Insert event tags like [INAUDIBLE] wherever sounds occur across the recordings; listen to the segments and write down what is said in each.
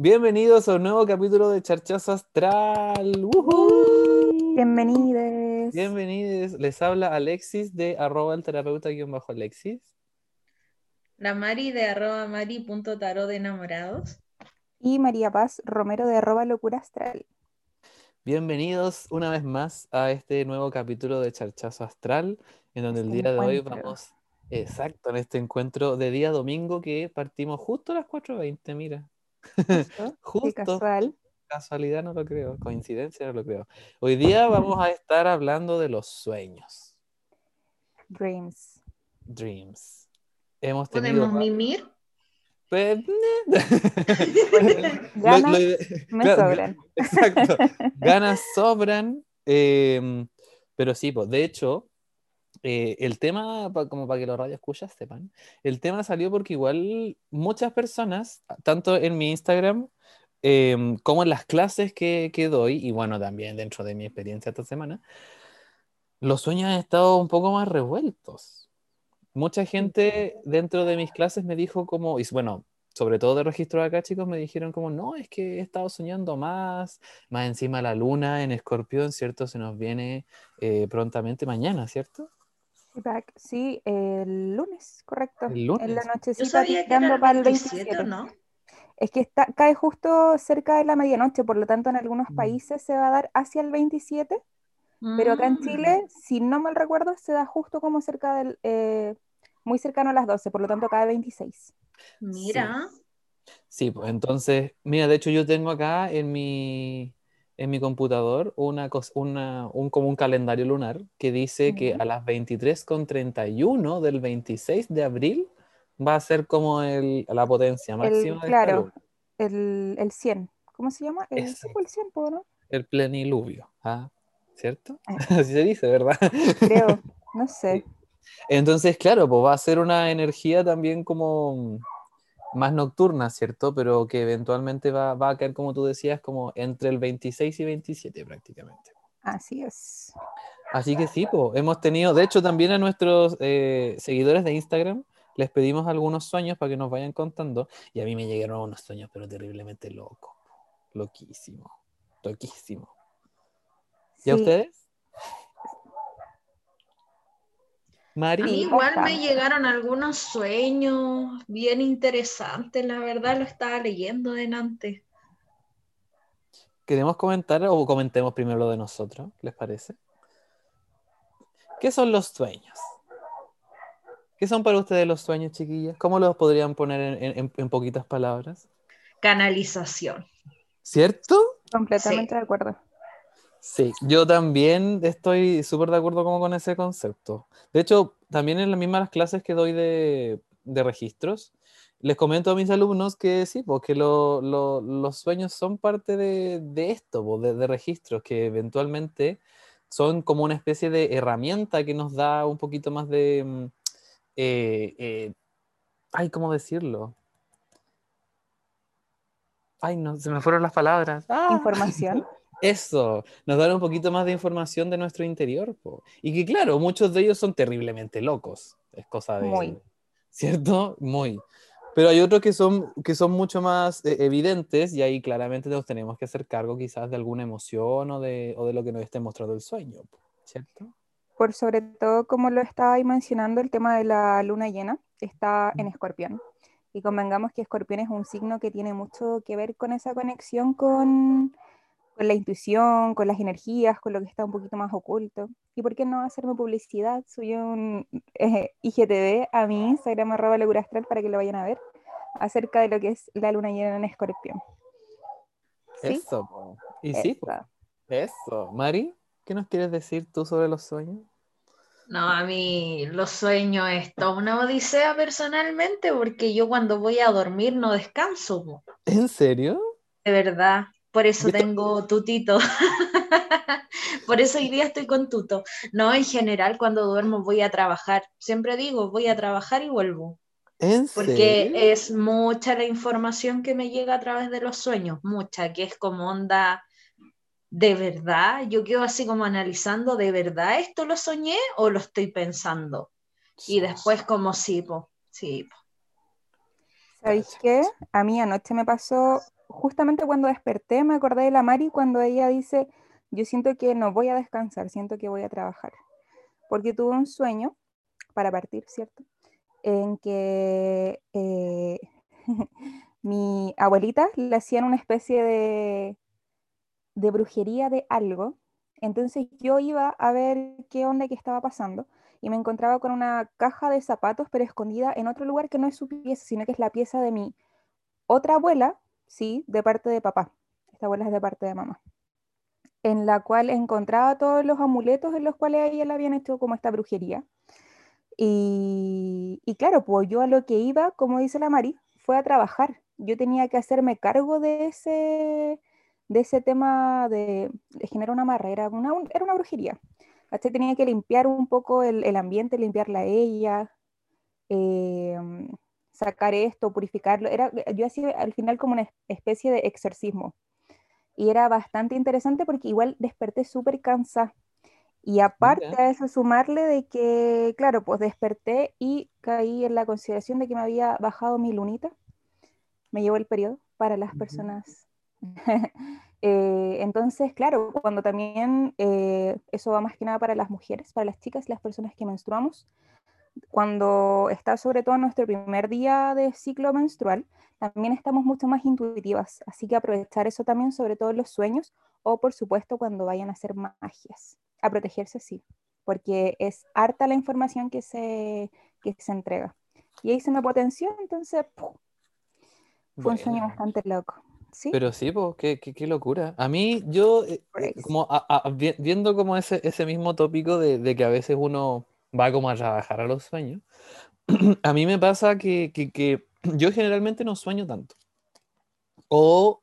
Bienvenidos a un nuevo capítulo de Charchazo Astral. Bienvenidos. Bienvenidos. Les habla Alexis de arroba el terapeuta bajo Alexis. La Mari de arroba mari.tarot de enamorados. Y María Paz Romero de arroba locura astral. Bienvenidos una vez más a este nuevo capítulo de Charchazo Astral, en donde el Este día de hoy encuentro. vamos, exacto, en este encuentro de día domingo que partimos justo a las 4.20, mira. Justo, [LAUGHS] Justo. Qué casual. Casualidad no lo creo, coincidencia no lo creo. Hoy día vamos a estar hablando de los sueños, Dreams. dreams. Hemos tenido... ¿Podemos mimir? Pues, [LAUGHS] [LAUGHS] Ganas Lo- lo ide- me claro, sobran. Exacto. Ganas sobran. eh, pero sí, pues, de hecho, eh, el tema, como para que los radio escuchas sepan, el tema salió porque igual muchas personas, tanto en mi Instagram eh, como en las clases que, que doy, y bueno, también dentro de mi experiencia esta semana, los sueños han estado un poco más revueltos. Mucha gente dentro de mis clases me dijo como, y bueno, sobre todo de registro acá, chicos, me dijeron como, no, es que he estado soñando más, más encima la luna en escorpión, ¿cierto? Se nos viene eh, prontamente mañana, ¿cierto? Back. Sí, el lunes, correcto. El En lunes. la Yo nochecita sabía que tirando era el para el 27, 27. ¿o ¿no? Es que está, cae justo cerca de la medianoche, por lo tanto en algunos Mm. países se va a dar hacia el 27, pero acá en Mm, Chile, si no mal recuerdo, se da justo como cerca del, eh, muy cercano a las 12, por lo tanto cae 26. Mira, Sí, pues entonces, mira, de hecho yo tengo acá en mi, en mi computador una, una, un, como un calendario lunar que dice que a las 23.31 del 26 de abril va a ser como el, la potencia El, máxima de esta claro, luna, el, el 100. ¿Cómo se llama? El, el 100, pues, ¿no? el pleniluvio, ¿ah? ¿cierto? Eh. [LAUGHS] Así se dice, ¿verdad? Creo, no [LAUGHS] sé. Entonces, claro, pues va a ser una energía también como más nocturna, ¿cierto? Pero que eventualmente va, va a caer, como tú decías, como entre el 26 y 27 prácticamente. Así es. Así que sí, pues, hemos tenido, de hecho también a nuestros eh, seguidores de Instagram les pedimos algunos sueños para que nos vayan contando y a mí me llegaron unos sueños pero terriblemente locos, loquísimo, loquísimo. ¿Y a Sí, a mí igual me llegaron algunos sueños bien interesantes, la verdad lo estaba leyendo delante. ¿queremos comentar o comentemos primero lo de nosotros? ¿Les parece? ¿Qué son los sueños? ¿Qué son para ustedes los sueños, chiquillas? ¿Cómo los podrían poner en, en- en- en poquitas palabras? Canalización. ¿Cierto? completamente Sí. de acuerdo. Sí, yo también estoy súper de acuerdo como con ese concepto. De hecho, también en las mismas clases que doy de, de registros, les comento a mis alumnos que sí, porque lo- lo- los sueños son parte de, de esto, po, de, de registros, que eventualmente son como una especie de herramienta que nos da un poquito más de... mm, eh, eh, ay, ¿cómo decirlo? Ay, no, se me fueron las palabras. ¡Ah! Información. [LAUGHS] Eso, nos dan un poquito más de información de nuestro interior. po. Y que claro, muchos de ellos son terriblemente locos. Es cosa de... Muy. ¿Cierto? Muy. Pero hay otros que son, que son mucho más eh, evidentes y ahí claramente nos tenemos que hacer cargo quizás de alguna emoción o de, o de lo que nos esté mostrando el sueño. po, ¿Cierto? Por sobre todo, como lo estaba ahí mencionando, el tema de la luna llena está en escorpión. Y convengamos que escorpión es un signo que tiene mucho que ver con esa conexión con, con la intuición, con las energías, con lo que está un poquito más oculto. ¿Y por qué no hacerme publicidad? Subí un eh, IGTV a mi Instagram, arroba locura astral, para que lo vayan a ver, acerca de lo que es la luna llena en escorpión. ¿Sí? Eso. po. Y sí, po, Esa. eso. Mari, ¿qué nos quieres decir tú sobre los sueños? No, a mí los sueños es toda una odisea personalmente porque yo cuando voy a dormir no descanso, po. ¿En serio? de verdad. Por eso ¿Y esto- tengo tutito. [LAUGHS] Por eso hoy día estoy con tuto. No, en general cuando duermo voy a trabajar. Siempre digo, voy a trabajar y vuelvo. ¿En Porque serio? es mucha la información que me llega a través de los sueños, mucha, que es como onda, de verdad, yo quedo así como analizando, ¿de verdad esto lo soñé o lo estoy pensando? Y después como sí, po, sí, po. ¿Sabéis qué? A mí anoche me pasó justamente cuando desperté me acordé de la Mari cuando ella dice, yo siento que no voy a descansar, siento que voy a trabajar. Porque tuve un sueño, para partir, ¿cierto? En que eh, [LAUGHS] mi abuelita le hacían una especie de, de brujería de algo. Entonces yo iba a ver qué onda que estaba pasando y me encontraba con una caja de zapatos, pero escondida en otro lugar que no es su pieza, sino que es la pieza de mi otra abuela, sí, de parte de papá. Esta abuela es de parte de mamá. En la cual encontraba todos los amuletos en los cuales ella le habían hecho como esta brujería. Y, y claro, pues yo a lo que iba, como dice la Mari, fue a trabajar. Yo tenía que hacerme cargo de ese, de ese tema de, generar una marrera, una, era una brujería. ¿cachai? Tenía que limpiar un poco el, el ambiente, limpiarla a ella, em, sacar esto, purificarlo. Era, yo hacía al final como una especie de exorcismo. Y era bastante interesante porque igual desperté súper cansada. Y aparte de eso, sumarle de que, claro, pues desperté y caí en la consideración de que me había bajado mi lunita. Me llevó el periodo para las personas [LAUGHS] Eh, entonces, claro, cuando también eh, eso va más que nada para las mujeres, para las chicas, las personas que menstruamos, cuando está sobre todo nuestro primer día de ciclo menstrual, también estamos mucho más intuitivas, así que aprovechar eso también, sobre todo en los sueños o por supuesto cuando vayan a hacer magias, a protegerse sí, porque es harta la información que se, que se entrega. Y ahí se me potenció, entonces fue un sueño bastante loco. Pero sí, pues, qué, qué, locura. A mí, yo, eh, eh, como viendo como ese, ese mismo tópico de, de, que a veces uno va como a trabajar a los sueños, [CLEARS THROAT] a mí me pasa que, que, que, [CLEARS THROAT] yo generalmente no sueño tanto. O,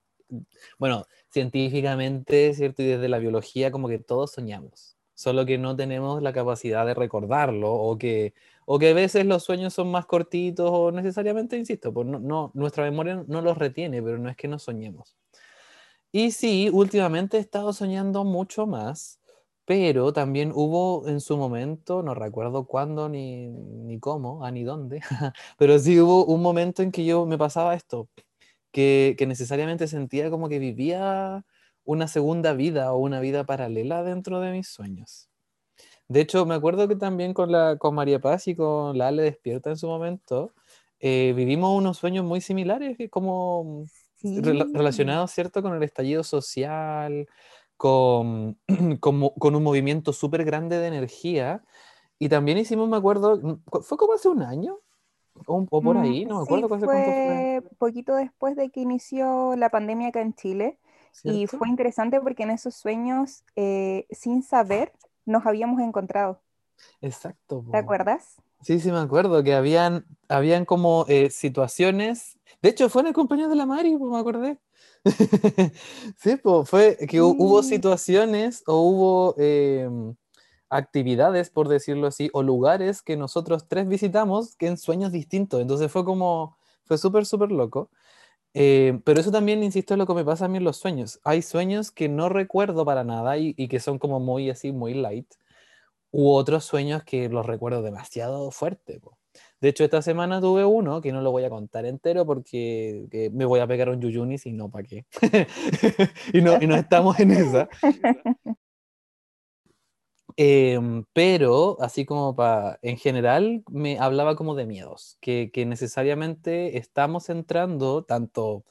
bueno, científicamente, ¿cierto? Y desde la biología, como que todos soñamos, solo que no tenemos la capacidad de recordarlo o que o que a veces los sueños son más cortitos o necesariamente, insisto, pues no, nuestra memoria no los retiene, pero no es que no soñemos. Y sí, últimamente he estado soñando mucho más, pero también hubo en su momento, no recuerdo cuándo ni, ni cómo, ah, ni dónde, [LAUGHS] pero sí hubo un momento en que yo me pasaba esto, que, que necesariamente sentía como que vivía una segunda vida o una vida paralela dentro de mis sueños. De hecho, me acuerdo que también con, la, con María Paz y con la Ale Despierta en su momento, eh, vivimos unos sueños muy similares, como relacionados, ¿cierto?, con el estallido social, con, [CLEARS THROAT] con, un movimiento súper grande de energía. Y también hicimos, me acuerdo, mm, ¿fue como hace un año? O, por mm, ahí, no me acuerdo fue, fue. poquito después de que inició la pandemia acá en Chile. Y fue interesante porque en esos sueños, eh, sin saber, nos habíamos encontrado. Exacto. ¿Te acuerdas? Sí, sí, me acuerdo que habían, habían como eh, situaciones. De hecho, fue en el cumpleaños de la Mari, pues me acordé. [LAUGHS] sí, pues fue que hubo situaciones o hubo em, actividades, por decirlo así, o lugares que nosotros tres visitamos que en sueños distintos. Entonces fue como, fue súper, súper loco. Eh, pero eso también, insisto, es lo que me pasa a mí en los sueños. Hay sueños que no recuerdo para nada y, que son como muy así, muy light. U otros sueños que los recuerdo demasiado fuerte. De hecho, esta semana tuve uno que no lo voy a contar entero porque me voy a pegar un yuyuni y no, ¿para qué? [LAUGHS] y, no, y no estamos en esa. Em, pero, así como para, en general, me hablaba como de miedos, que, que, necesariamente estamos entrando, tanto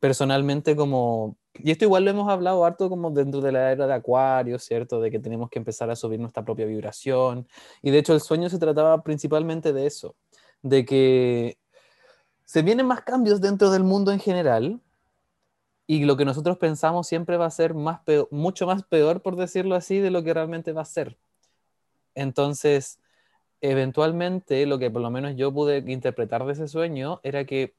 personalmente como, y esto igual lo hemos hablado harto como dentro de la era de Acuario, ¿cierto? De que tenemos que empezar a subir nuestra propia vibración. Y de hecho el sueño se trataba principalmente de eso, de que se vienen más cambios dentro del mundo en general, y lo que nosotros pensamos siempre va a ser más mucho más peor, por decirlo así, de lo que realmente va a ser. Entonces, eventualmente, lo que por lo menos yo pude interpretar de ese sueño era que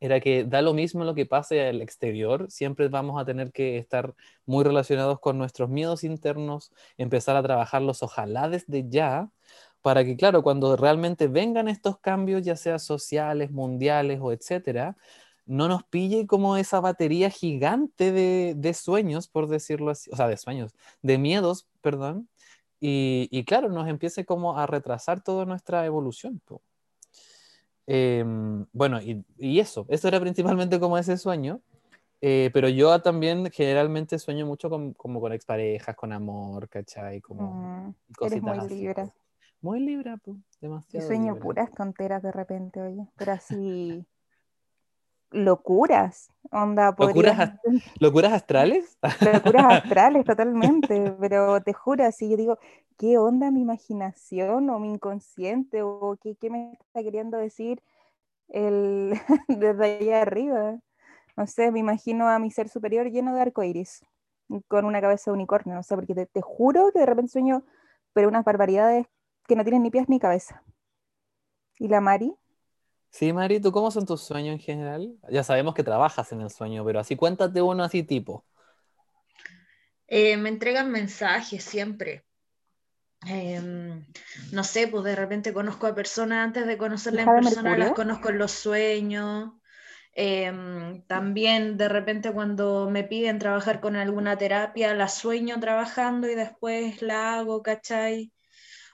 era que da lo mismo lo que pase al exterior, siempre vamos a tener que estar muy relacionados con nuestros miedos internos, empezar a trabajarlos ojalá desde ya, para que, claro, cuando realmente vengan estos cambios, ya sea sociales, mundiales o etcétera, no nos pille como esa batería gigante de, sueños, por decirlo así, o sea, de sueños, de miedos, perdón, y, claro, nos empiece como a retrasar toda nuestra evolución. Em, bueno, y, eso, eso era principalmente como ese sueño, Eh, pero yo también generalmente sueño mucho con, como con exparejas, con amor, ¿cachai? Como Mm, cositas eres muy libra. pues. Muy libra, pues, Yo demasiado sueño libra. puras tonteras de repente, oye, pero así locuras, onda, ¿Locuras, [LAUGHS] ¿Locuras astrales? [LAUGHS] locuras astrales totalmente, pero te juro, así yo digo, ¿qué onda mi imaginación o mi inconsciente o qué, qué me está queriendo decir el [LAUGHS] desde allá arriba? No sé, me imagino a mi ser superior lleno de arcoíris, con una cabeza de unicornio, no sé, porque te, te juro que de repente sueño, pero unas barbaridades que no tienen ni pies ni cabeza. ¿Y la Mari? Sí, Mari, ¿tú cómo son tus sueños en general? Ya sabemos que trabajas en el sueño, pero así cuéntate uno así tipo. Eh, me entregan mensajes siempre. Em, no sé, pues de repente conozco a personas antes de conocerlas ¿Hija en persona, las conozco en los sueños. Em, también de repente cuando me piden trabajar con alguna terapia, la sueño trabajando y después la hago, ¿cachai?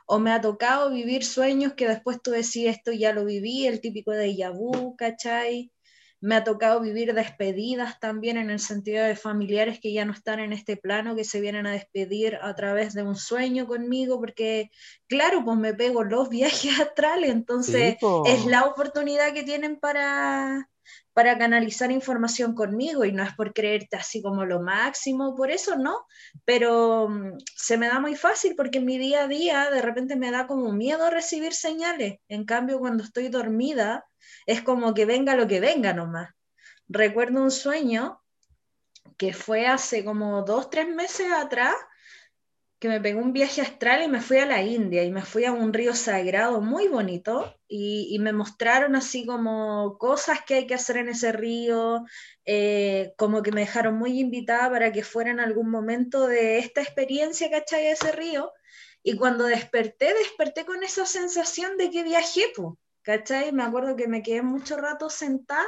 O me ha tocado vivir sueños que después tú decís, esto ya lo viví, el típico déjà vu, ¿cachai? Me ha tocado vivir despedidas también en el sentido de familiares que ya no están en este plano, que se vienen a despedir a través de un sueño conmigo, porque claro, pues me pego los [LAUGHS] viajes astrales, entonces Sí, es la oportunidad que tienen para, para canalizar información conmigo y no es por creerte así como lo máximo, por eso no, pero mm, se me da muy fácil porque en mi día a día de repente me da como miedo recibir señales, en cambio cuando estoy dormida es como que venga lo que venga nomás. Recuerdo un sueño que fue hace como dos, tres meses atrás, que me pegó un viaje astral y me fui a la India y me fui a un río sagrado muy bonito y, me mostraron así como cosas que hay que hacer en ese río, eh, como que me dejaron muy invitada para que fuera en algún momento de esta experiencia, ¿cachai? De ese río. Y cuando desperté, desperté con esa sensación de que viajé, po, ¿cachai? Me acuerdo que me quedé mucho rato sentada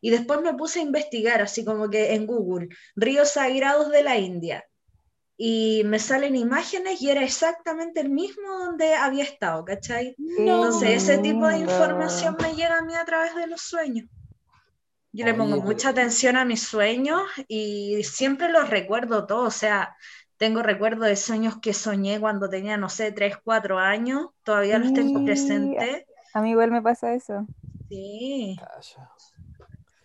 y después me puse a investigar, así como que en Google, ríos sagrados de la India. Y me salen imágenes y era exactamente el mismo donde había estado, ¿cachai? No. Entonces ese tipo de información me llega a mí a través de los sueños. Yo le pongo mucha atención a mis sueños y siempre los recuerdo todos. O sea, tengo recuerdo de sueños que soñé cuando tenía, no sé, 3, 4 años. Todavía los tengo presentes. A mí igual me pasa eso. Sí.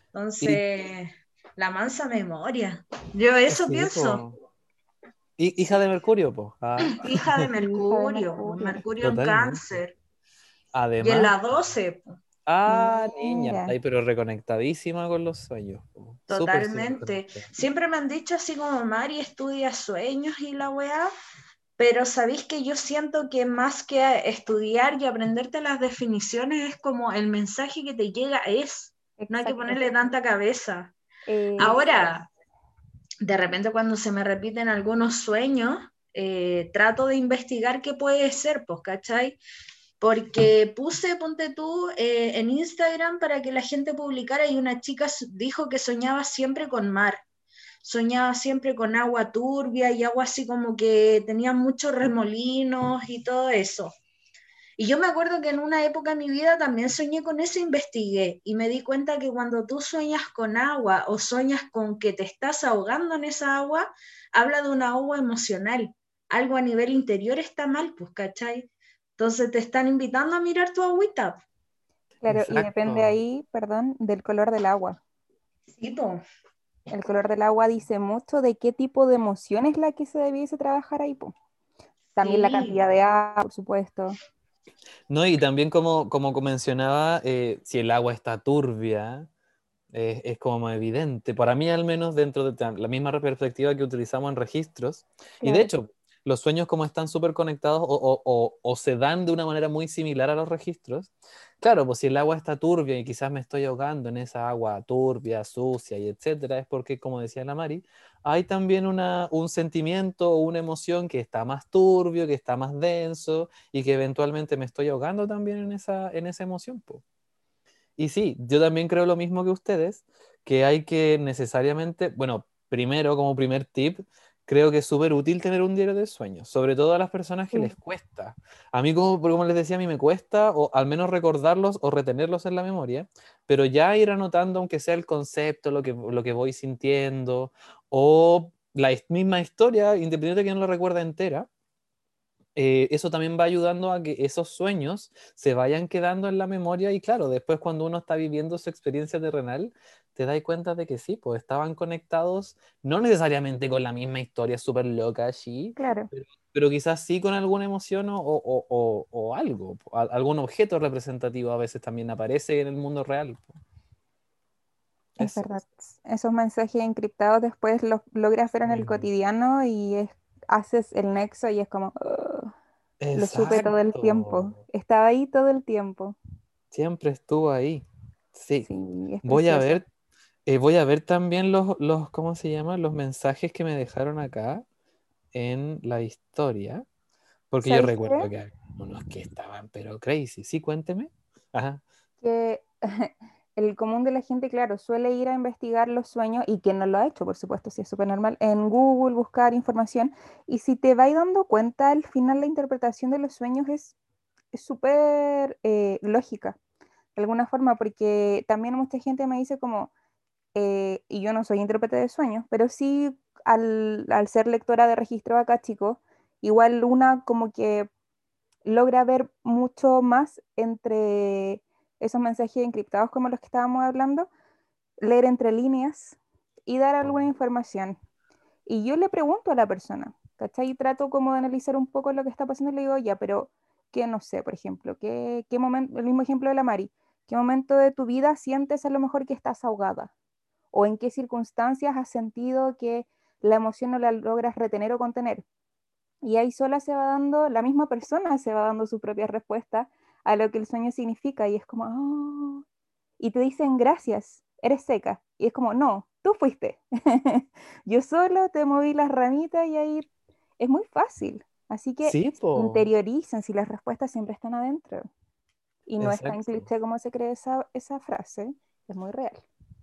Entonces, la mansa memoria. Yo eso Sí, pienso. po. Hi- Hija de Mercurio. Ah, [LAUGHS] [LAUGHS] Hija de Mercurio, Mercurio. Mercurio en cáncer. Y en Además, la 12, po. ah, niña, Mira. ahí pero reconectadísima con los sueños. po. Súper, súper Totalmente. Siempre me han dicho así como Mari estudia sueños y la weá, pero sabéis que yo siento que más que estudiar y aprenderte las definiciones es como el mensaje que te llega es, no hay que ponerle tanta cabeza. Eh, Ahora, de repente cuando se me repiten algunos sueños, eh, trato de investigar qué puede ser, pues, ¿cachai? Porque puse, ponte tú, eh, en Instagram para que la gente publicara y una chica dijo que soñaba siempre con mar, soñaba siempre con agua turbia y agua así como que tenía muchos remolinos y todo eso. Y yo me acuerdo que en una época de mi vida también soñé con eso, investigué y me di cuenta que cuando tú sueñas con agua o sueñas con que te estás ahogando en esa agua, habla de una agua emocional. Algo a nivel interior está mal, pues, ¿cachai? Entonces te están invitando a mirar tu agüita. claro, y depende ahí, perdón, del color del agua. Sí, po. El color del agua dice mucho de qué tipo de emoción es la que se debiese trabajar ahí, po. También la cantidad de agua, por supuesto. No, y también como, como mencionaba, eh, si el agua está turbia, eh, es como evidente. Para mí, al menos, dentro de la misma perspectiva que utilizamos en registros. Y de Claro. hecho, los sueños como están súper conectados o, o- o- o se dan de una manera muy similar a los registros. Claro, pues si el agua está turbia y quizás me estoy ahogando en esa agua turbia, sucia y etcétera, es porque, como decía la Mari, hay también una, un sentimiento o una emoción que está más turbio, que está más denso y que eventualmente me estoy ahogando también en esa, en esa emoción. po. Y sí, yo también creo lo mismo que ustedes, que hay que necesariamente, bueno, primero como primer tip, creo que es súper útil tener un diario de sueños, sobre todo a las personas que Sí. les cuesta. A mí, como, como les decía, a mí me cuesta, o al menos recordarlos o retenerlos en la memoria, pero ya ir anotando, aunque sea el concepto, lo que, lo que voy sintiendo, o la misma historia, independiente de que no la recuerda entera, eh, eso también va ayudando a que esos sueños se vayan quedando en la memoria y claro, después cuando uno está viviendo su experiencia terrenal, te das cuenta de que sí, pues estaban conectados, no necesariamente con la misma historia súper loca allí, Claro, pero quizás sí con alguna emoción o, o- o- o algo, a- algún objeto representativo a veces también aparece en el mundo real. es Eso. verdad. Esos mensajes encriptados después los logras ver en el Mm. cotidiano y es- haces el nexo y es como. Lo supe todo el tiempo. Estaba ahí todo el tiempo. Siempre estuvo ahí. Sí. Voy a ver, eh, voy a ver también los, los, ¿cómo se llama? Los mensajes que me dejaron acá en la historia. Porque yo ¿Sabes recuerdo qué? que unos que estaban, pero crazy. Sí, cuénteme. Ajá. Que [LAUGHS] el común de la gente, claro, suele ir a investigar los sueños y quien no lo ha hecho, por supuesto, si es súper normal, en Google buscar información. Y si te vas dando cuenta, al final la interpretación de los sueños es súper eh, lógica, de alguna forma, porque también mucha gente me dice como, eh, y yo no soy intérprete de sueños, pero sí al, al ser lectora de registro acá, chico, igual una como que logra ver mucho más entre esos mensajes encriptados como los que estábamos hablando, leer entre líneas y dar alguna información. Y yo le pregunto a la persona, ¿cachai? Y trato como de analizar un poco lo que está pasando y le digo, ya, pero ¿qué no sé, por ejemplo? ¿Qué, qué momento, el mismo ejemplo de la Mari, ¿qué momento de tu vida sientes a lo mejor que estás ahogada? ¿O en qué circunstancias has sentido que la emoción no la logras retener o contener? Y ahí sola se va dando, la misma persona [LAUGHS] se va dando su propia respuesta a lo que el sueño significa y es como, "Ah", y te dicen gracias, eres seca. Y es como, no, tú fuiste. [LAUGHS] Yo solo te moví las ramitas y ahí es muy fácil. Así que Sí, interiorizan si las respuestas siempre están adentro. Y no es tan cliché como se cree esa, esa frase, es muy real.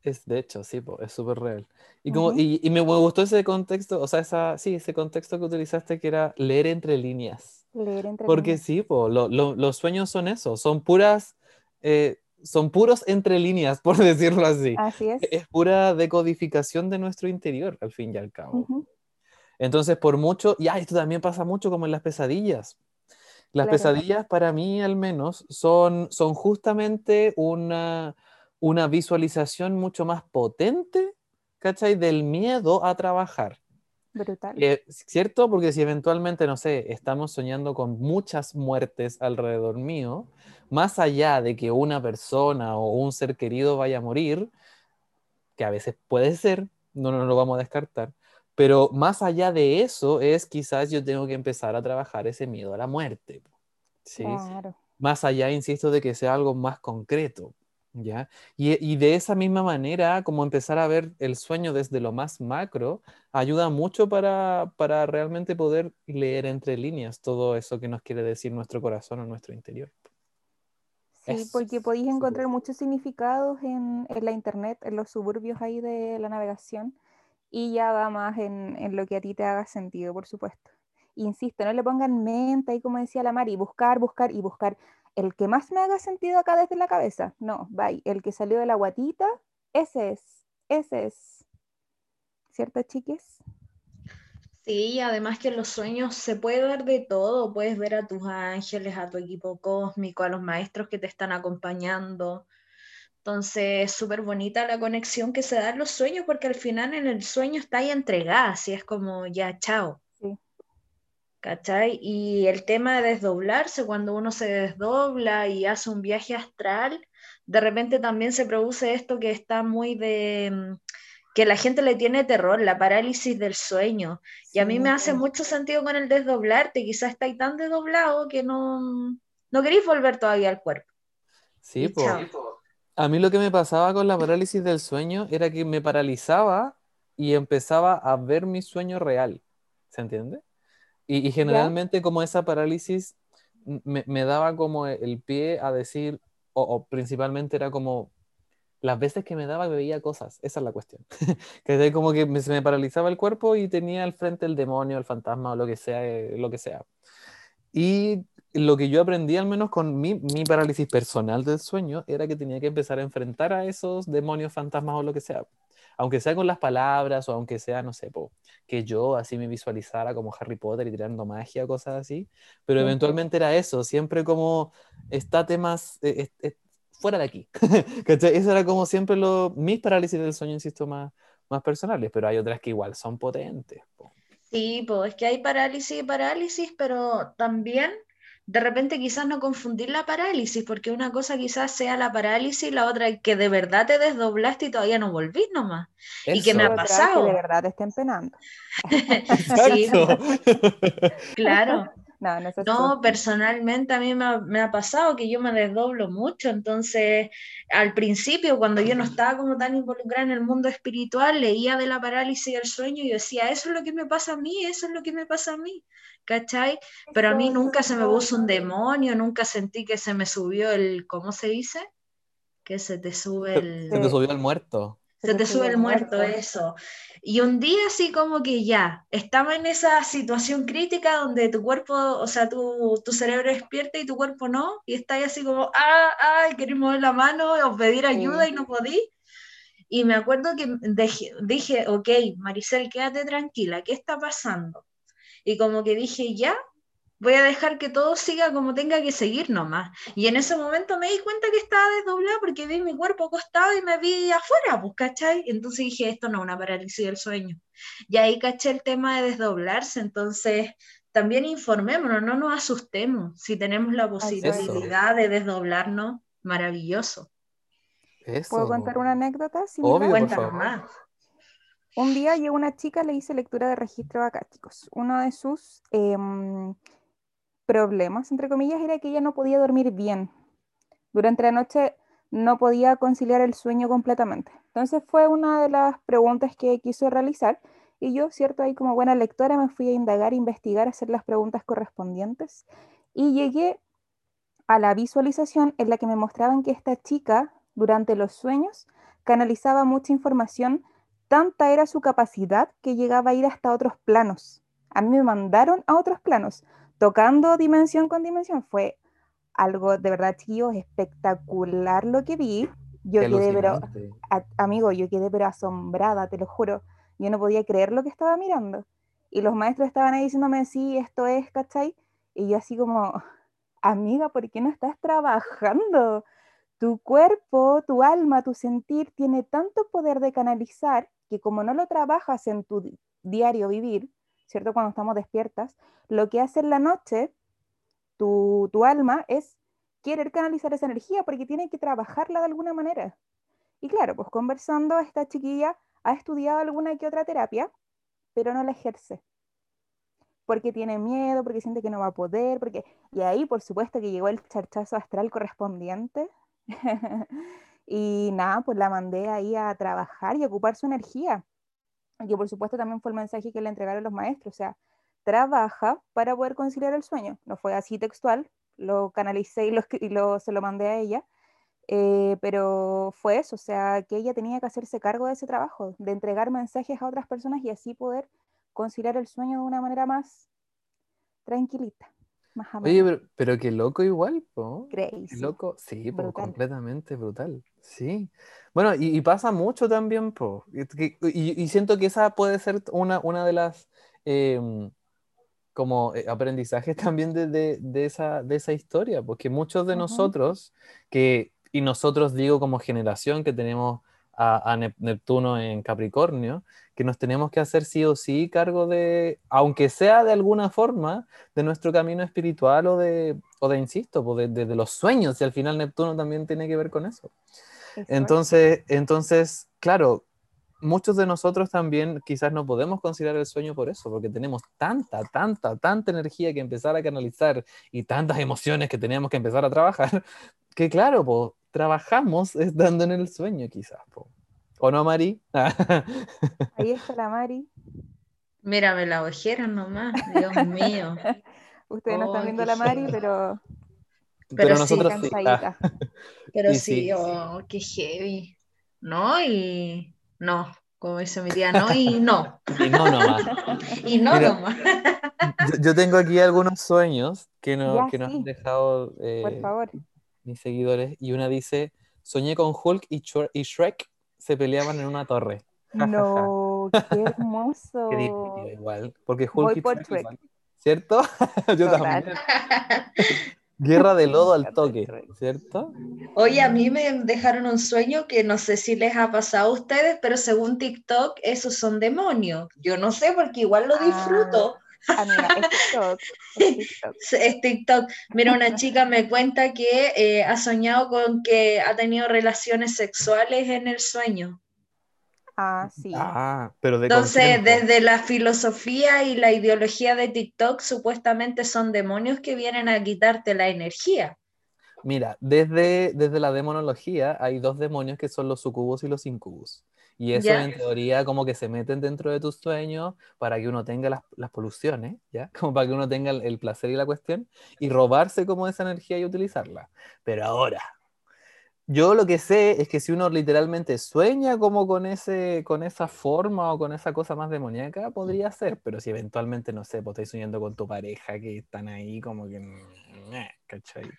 Es, de hecho, sí, po, es súper real. Y, como, y, y me gustó ese contexto, o sea, esa, sí, ese contexto que utilizaste que era leer entre líneas. Leer entre Porque líneas. sí, po, lo- lo- los sueños son eso, son puras, eh, son puros entre líneas, [LAUGHS] por decirlo así. Así es. Es pura decodificación de nuestro interior, al fin y al cabo. Entonces, por mucho, y ah, esto también pasa mucho como en las pesadillas. Las Claro. pesadillas, para mí al menos, son, son justamente una, una visualización mucho más potente, ¿cachai? Del miedo a trabajar. Brutal. Eh, ¿Cierto? Porque si eventualmente, no sé, estamos soñando con muchas muertes alrededor mío, más allá de que una persona o un ser querido vaya a morir, que a veces puede ser, no, no lo vamos a descartar, pero más allá de eso es quizás yo tengo que empezar a trabajar ese miedo a la muerte. ¿sí? Claro. Más allá, insisto, de que sea algo más concreto. ¿Ya? Y, y de esa misma manera, como empezar a ver el sueño desde lo más macro, ayuda mucho para, para realmente poder leer entre líneas todo eso que nos quiere decir nuestro corazón o nuestro interior. Sí, porque podéis encontrar muchos significados en, en la internet, en los suburbios ahí de la navegación, y ya va más en, en lo que a ti te haga sentido, por supuesto. Insisto, no le pongan mente ahí, como decía la Mari, buscar, buscar y buscar el que más me haga sentido acá desde la cabeza. No, bye, el que salió de la guatita, ese es, ese es. ¿Cierto, chiques? Sí, además que en los sueños se puede dar de todo, puedes ver a tus ángeles, a tu equipo cósmico, a los maestros que te están acompañando. Entonces, es súper bonita la conexión que se da en los sueños, porque al final en el sueño está ahí entregada, así es como ya, chao. ¿Cachai? Y el tema de desdoblarse, cuando uno se desdobla y hace un viaje astral, de repente también se produce esto que está muy de, mm, que la gente le tiene terror, la parálisis del sueño. Y a mí me hace Sí. mucho sentido con el desdoblarte, quizás estáis tan desdoblado que no, no queréis volver todavía al cuerpo. Sí, chao. A mí lo que me pasaba con la parálisis del sueño era que me paralizaba y empezaba a ver mi sueño real. ¿Se entiende? Y, y generalmente como esa parálisis me, me daba como el pie a decir, o, o principalmente era como las veces que me daba veía cosas, esa es la cuestión. [LAUGHS] que como que me, se me paralizaba el cuerpo y tenía al frente el demonio, el fantasma o lo que sea, eh, lo que sea. Y lo que yo aprendí, al menos con mi, mi, parálisis personal del sueño, era que tenía que empezar a enfrentar a esos demonios, fantasmas o lo que sea. Aunque sea con las palabras o aunque sea, no sé, po, que yo así me visualizara como Harry Potter y tirando magia cosas así. Pero eventualmente era eso, siempre como estate más eh, eh, fuera de aquí. [LAUGHS] Eso era como siempre lo, mis parálisis del sueño, insisto, más, más personales, pero hay otras que igual son potentes. Po. Sí, pues es que hay parálisis y parálisis, pero también de repente quizás no confundir la parálisis, porque una cosa quizás sea la parálisis y la otra que de verdad te desdoblaste y todavía no volvís nomás. Eso. Y que me ha pasado. Que de verdad te estén penando. [LAUGHS] sí, [LAUGHS] claro. No, no, no, personalmente a mí me ha, me ha, pasado que yo me desdoblo mucho, entonces al principio cuando yo no estaba como tan involucrada en el mundo espiritual, leía de la parálisis del sueño y decía, eso es lo que me pasa a mí, eso es lo que me pasa a mí, ¿cachai? Pero a mí nunca se me puso un demonio, nunca sentí que se me subió el, ¿cómo se dice? Que se te sube el... Se te subió el muerto se te sube el muerto, eso. Y un día así como que ya, estaba en esa situación crítica donde tu cuerpo, o sea, tu, tu cerebro despierta y tu cuerpo no, y está así como, ah, ah, querés mover la mano o pedir ayuda y no podí. Y me acuerdo que dije, dije, ok, Maricel, quédate tranquila, ¿qué está pasando? Y como que dije, ya, voy a dejar que todo siga como tenga que seguir nomás. Y en ese momento me di cuenta que estaba desdoblada porque vi mi cuerpo acostado y me vi afuera, pues, ¿cachai? Entonces dije, esto no es una parálisis del sueño. Y ahí caché el tema de desdoblarse, entonces también informémonos, no nos asustemos. Si tenemos la posibilidad Eso. de desdoblarnos, maravilloso. Eso. ¿Puedo contar una anécdota? Sí, Obvio, más. Un día llegó una chica, le hice lectura de registros acásticos. Uno de sus eh, problemas, entre comillas, era que ella no podía dormir bien. Durante la noche no podía conciliar el sueño completamente. Entonces fue una de las preguntas que quiso realizar y yo, cierto, ahí como buena lectora me fui a indagar, investigar, hacer las preguntas correspondientes y llegué a la visualización en la que me mostraban que esta chica durante los sueños canalizaba mucha información, tanta era su capacidad que llegaba a ir hasta otros planos. A mí me mandaron a otros planos tocando dimensión con dimensión. Fue algo de verdad, chicos, espectacular lo que vi. Yo Qué quedé, pero, a, amigo, yo quedé pero asombrada, te lo juro. Yo no podía creer lo que estaba mirando. Y los maestros estaban ahí diciéndome, sí, esto es, ¿cachai? Y yo así como, amiga, ¿por qué no estás trabajando? Tu cuerpo, tu alma, tu sentir tiene tanto poder de canalizar que como no lo trabajas en tu diario vivir, ¿cierto? Cuando estamos despiertas, lo que hace en la noche tu, tu alma es querer canalizar esa energía porque tiene que trabajarla de alguna manera. Y claro, pues conversando, esta chiquilla ha estudiado alguna que otra terapia, pero no la ejerce. Porque tiene miedo, porque siente que no va a poder, porque... Y ahí, por supuesto, que llegó el charchazo astral correspondiente. [LAUGHS] y nada, pues la mandé ahí a trabajar y a ocupar su energía que por supuesto también fue el mensaje que le entregaron los maestros, o sea, trabaja para poder conciliar el sueño. No fue así textual, lo canalicé y, lo, y lo, se lo mandé a ella, eh, pero fue eso, o sea, que ella tenía que hacerse cargo de ese trabajo, de entregar mensajes a otras personas y así poder conciliar el sueño de una manera más tranquilita. Oye, pero, pero qué loco igual, ¿no? Crazy. Qué loco, sí, po, completamente brutal, sí. Bueno, y, y pasa mucho también, po, y, y, y, siento que esa puede ser una, una de las eh, como eh, aprendizajes [LAUGHS] también de, de, de, esa, de esa historia, porque muchos de uh -huh. nosotros, que, y nosotros digo como generación que tenemos a, a, Neptuno en Capricornio, que nos tenemos que hacer sí o sí cargo de, aunque sea de alguna forma, de nuestro camino espiritual o de, o de insisto, pues de, de, de, los sueños, y al final Neptuno también tiene que ver con eso. Entonces, entonces, claro, muchos de nosotros también quizás no podemos considerar el sueño por eso, porque tenemos tanta, tanta, tanta energía que empezar a canalizar y tantas emociones que teníamos que empezar a trabajar, [LAUGHS] que claro, pues trabajamos estando en el sueño quizás. Po. ¿O no, Mari? [LAUGHS] Ahí está la Mari. Mírame la ojera nomás, Dios mío. [LAUGHS] Ustedes oh, no están viendo a la Mari, pero... Pero, pero nosotros sí. [LAUGHS] sí. Pero sí, sí, oh, qué heavy. no y no, como dice mi tía, no y no. Y no nomás. Y no Mira, nomás. Yo, yo tengo aquí algunos sueños que, no, Ya, que nos sí. han dejado eh, Por favor. Mis seguidores. Y una dice: Soñé con Hulk y, Shre- y Shrek se peleaban en una torre. No, qué hermoso. Qué divertido, igual. Porque Hulk Voy y por Shrek, Shrek. igual, ¿cierto? [LAUGHS] Yo Total. también. [LAUGHS] Guerra de lodo al toque. ¿cierto? Oye, a mí me dejaron un sueño que no sé si les ha pasado a ustedes, pero según TikTok, esos son demonios. Yo no sé porque igual lo Ah. Amiga, es TikTok. Es TikTok. Es TikTok. Mira, una [LAUGHS] chica me cuenta que eh, ha soñado con que ha tenido relaciones sexuales en el sueño. Ah, sí. Ah, pero de Entonces, consciente. desde la filosofía y la ideología de TikTok, supuestamente son demonios que vienen a quitarte la energía. Mira, desde, desde la demonología hay dos demonios que son los sucubus y los incubus. Y eso en teoría como que se meten dentro de tus sueños para que uno tenga las, las poluciones, ¿ya? [LAUGHS] Como para que uno tenga el, el placer y la cuestión y robarse como esa energía y utilizarla. Pero ahora, yo lo que sé es que si uno literalmente sueña como con, ese, con esa forma o con esa cosa más demoníaca, podría ser, pero si eventualmente, no sé, pues estáis soñando con tu pareja que están ahí como que... ñe, ¿cachai?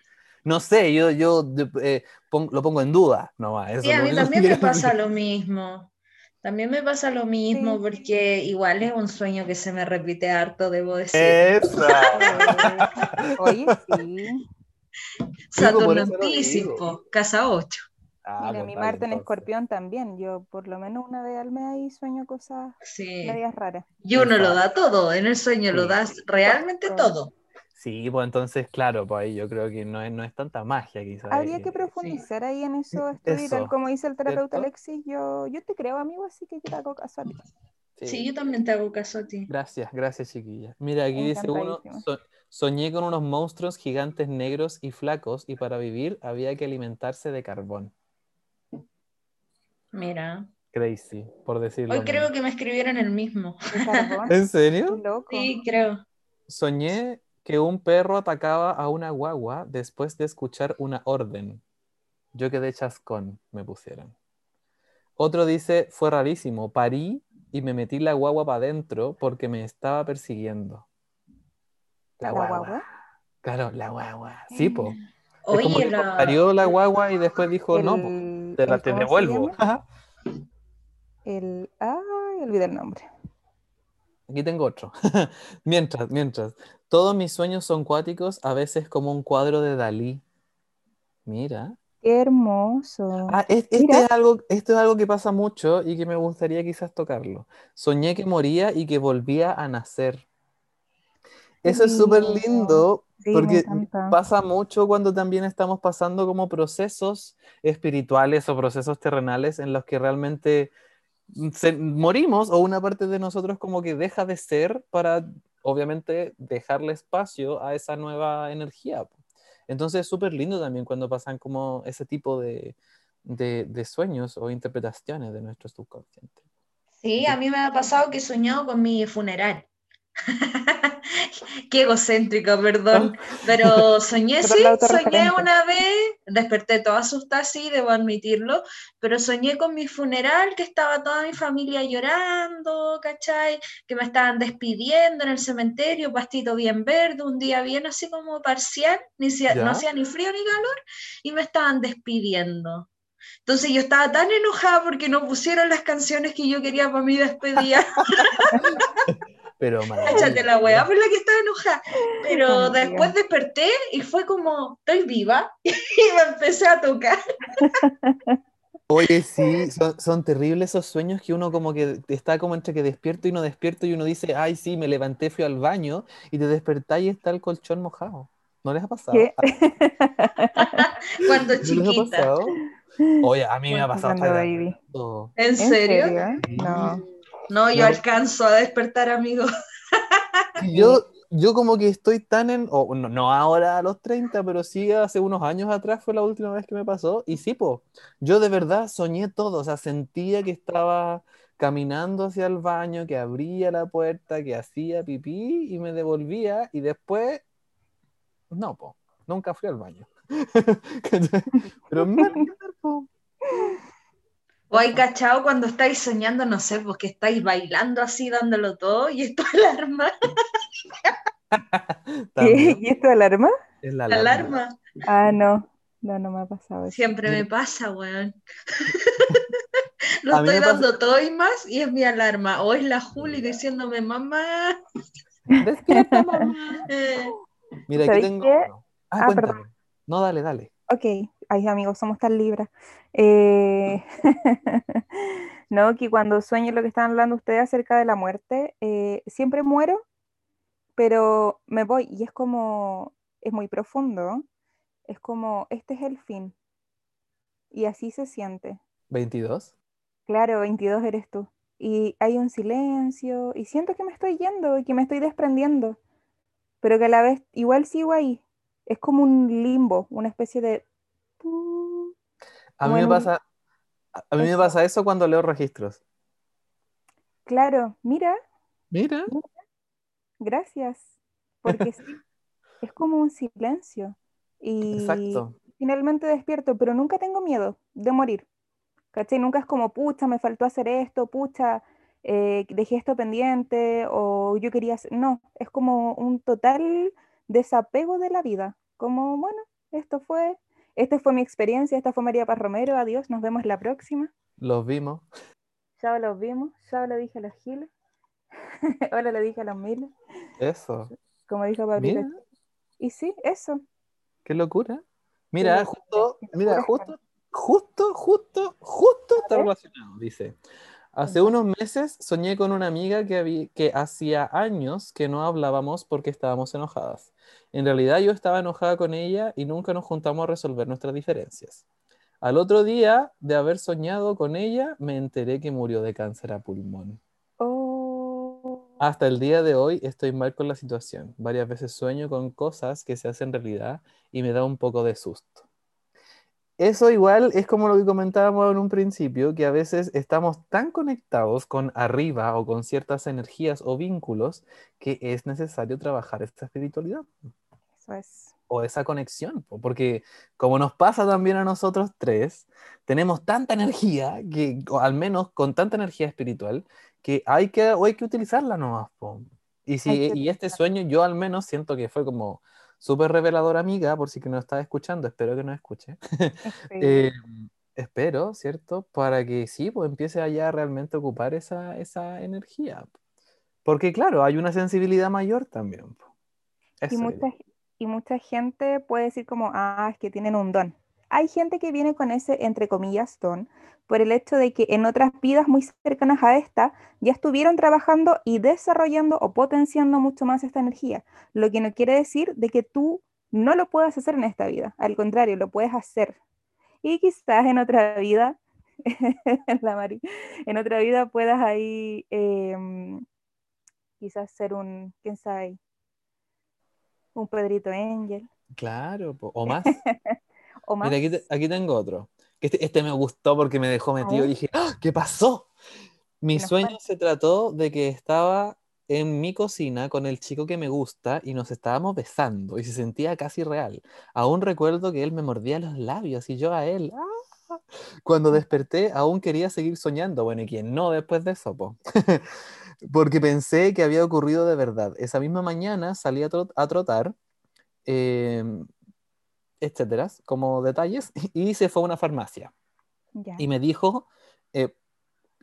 No sé, yo, yo eh, pon- lo pongo en duda, nomás. Eso Sí, a lo mí único también me pasa lo mismo. También me pasa lo mismo Sí. porque igual es un sueño que se me repite harto, debo decir. Eh, [LAUGHS] Oye, sí. [LAUGHS] Saturno en eso lo casa 8. Ah, Mira, mi Marte en. Escorpión también. Yo por lo menos una vez al mes ahí sueño cosas Sí. medias raras. Y uno lo da todo, en el sueño lo Sí. das realmente Exacto. todo. Sí, pues entonces, claro, pues ahí yo creo que no es, no es tanta magia quizás. Habría que profundizar ahí en eso, tal Eso, como dice el terapeuta ¿cierto? Alexis. Yo, yo te creo, amigo, así que yo te hago caso a ti. sí. Sí, yo también te hago caso a ti. Gracias, gracias, chiquilla. Mira, aquí dice uno, Encantadísima. "So- soñé con unos monstruos gigantes negros y flacos y para vivir había que alimentarse de carbón. Mira, Crazy, por decirlo hoy creo que me escribieron el mismo. ¿En serio? loco. Sí, creo. Soñé que un perro atacaba a una guagua después de escuchar una orden. Yo quedé chascón, me pusieron. Otro dice, fue rarísimo, parí y me metí la guagua para adentro porque me estaba persiguiendo. ¿La guagua? Claro, la guagua. Sí, po. Es como Oye, que la- parió la guagua y después dijo, no, po, te la te ¿cómo se devuelvo. [LAUGHS] El. Ay, olvidé el nombre. Aquí tengo otro. [LAUGHS] mientras, mientras. Todos mis sueños son cuáticos, a veces como un cuadro de Dalí. Mira. Qué hermoso. Ah, es- este, es algo, esto es algo que pasa mucho y que me gustaría quizás tocarlo. Soñé que moría y que volvía a nacer. Eso es súper lindo. Sí, porque pasa mucho cuando también estamos pasando como procesos espirituales o procesos terrenales en los que realmente se- morimos o una parte de nosotros como que deja de ser para obviamente dejarle espacio a esa nueva energía. Entonces es súper lindo también cuando pasan como ese tipo de, de- de sueños o interpretaciones de nuestro subconsciente. Sí, a mí me ha pasado que he soñado con mi funeral. [LAUGHS] Qué egocéntrica, perdón. Pero soñé, sí, soñé una vez, desperté toda asustada, sí, debo admitirlo, pero soñé con mi funeral, que estaba toda mi familia llorando, ¿cachai? Que me estaban despidiendo en el cementerio, pastito bien verde, un día bien así como parcial, ni no hacía ni frío ni calor, y me estaban despidiendo. Entonces yo estaba tan enojada porque no pusieron las canciones que yo quería para mi despedida. [LAUGHS] Pero [LAUGHS] Cáchate la weá por la que estaba enojada. Pero después desperté y fue como, estoy viva. [LAUGHS] Y me empecé a tocar. Oye, sí, son, son terribles esos sueños que uno como que está como entre que despierto y no despierto y uno dice, ay, sí, me levanté, fui al baño y te despertás y está el colchón mojado. ¿No les ha pasado? ¿Qué? [LAUGHS] Cuando ¿No les ha chiquita. pasado? Oye, a mí me ha pasado. ¿En ¿En serio? serio? No. No, yo No. alcanzo a despertar, amigo. Yo, yo como que estoy tan en, o no, no ahora a los 30, pero sí hace unos años atrás fue la última vez que me pasó. Y sí, po, yo de verdad soñé todo, o sea, sentía que estaba caminando hacia el baño, que abría la puerta, que hacía pipí y me devolvía y después, no, po, nunca fui al baño. [LAUGHS] Pero me iba a levantar, po. O hay cachado cuando estáis soñando, no sé, porque estáis bailando así, dándolo todo, y esto es [LAUGHS] alarma. [LAUGHS] ¿Y esto de alarma? es la La alarma. alarma. Ah, no. No, no me ha pasado eso. Siempre me pasa, weón. [LAUGHS] Lo estoy pasa- dando todo y más, y es mi alarma. O es la Juli diciéndome, mamá. Despierta, mamá. eh, Mira, aquí ¿Sabéis tengo qué? Ah, Ah, cuéntame. perdón. No, dale, dale. Ok, ay amigos, somos tan libres. Eh, [LAUGHS] no, que cuando sueño lo que están hablando ustedes acerca de la muerte, eh, siempre muero, pero me voy y es como, es muy profundo, es como, este es el fin. Y así se siente. 22. Claro, 22 eres tú. Y hay un silencio y siento que me estoy yendo y que me estoy desprendiendo, pero que a la vez igual sigo ahí. Es como un limbo, una especie de... A mí me pasa, a mí me Eso. pasa eso cuando leo registros. Claro, mira, Mira, gracias, porque sí, [LAUGHS] es como un silencio. Y exacto. finalmente despierto, pero nunca tengo miedo de morir. ¿Cachai? Nunca es como, pucha, me faltó hacer esto, pucha, eh, dejé esto pendiente, o yo quería hacer... No, es como un total desapego de la vida. Como, bueno, esto fue, esta fue mi experiencia, esta fue María Paz Romero, adiós, nos vemos la próxima. Los vimos. Ya los vimos, ya lo dije a los giles, [LAUGHS] ahora lo dije a los miles, Eso. como dijo Pablito. Mira, Y sí, eso. qué locura. Mira, justo, mira, justo, justo, justo, justo está relacionado, dice. Hace unos meses soñé con una amiga que, que hacía años que no hablábamos porque estábamos enojadas. En realidad yo estaba enojada con ella y nunca nos juntamos a resolver nuestras diferencias. Al otro día de haber soñado con ella, me enteré que murió de cáncer a pulmón. Oh, Hasta el día de hoy estoy mal con la situación. Varias veces sueño con cosas que se hacen realidad y me da un poco de susto. Eso igual es como lo que comentábamos en un principio, que a veces estamos tan conectados con arriba o con ciertas energías o vínculos que es necesario trabajar esta espiritualidad eso es. o esa conexión, po, porque como nos pasa también a nosotros tres, tenemos tanta energía, que, o al menos con tanta energía espiritual, que hay que, o hay que utilizarla nomás. po. Y, si, y este sueño yo al menos siento que fue como súper revelador, amiga, por si que no está escuchando, espero que nos escuche. [LAUGHS] Eh, espero, ¿cierto? Para que sí, pues empiece allá realmente a ocupar esa, esa energía. Porque claro, hay una sensibilidad mayor también. y, mucha, y mucha gente puede decir como, ah, es que tienen un don. Hay gente que viene con ese, entre comillas, don, por el hecho de que en otras vidas muy cercanas a esta ya estuvieron trabajando y desarrollando o potenciando mucho más esta energía. Lo que no quiere decir de que tú no lo puedas hacer en esta vida. Al contrario, lo puedes hacer. Y quizás en otra vida, [LAUGHS] la Mari, en otra vida puedas ahí em, quizás ser un, quién sabe, un Pedrito Angel Claro, o [LAUGHS] más. O más. Mira, aquí, te- aquí tengo otro. Este, este me gustó porque me dejó metido y dije, ¡Ah! ¿qué pasó? Mi nos sueño se trató de que estaba en mi cocina con el chico que me gusta y nos estábamos besando y se sentía casi real. Aún recuerdo que él me mordía los labios y yo a él. ¡ah! Cuando desperté, aún quería seguir soñando. Bueno, ¿y quién no después de eso, po? [LAUGHS] Porque pensé que había ocurrido de verdad. Esa misma mañana salí a, trot- a trotar, em, etcétera, como detalles, y se fue a una farmacia. Y me dijo, eh,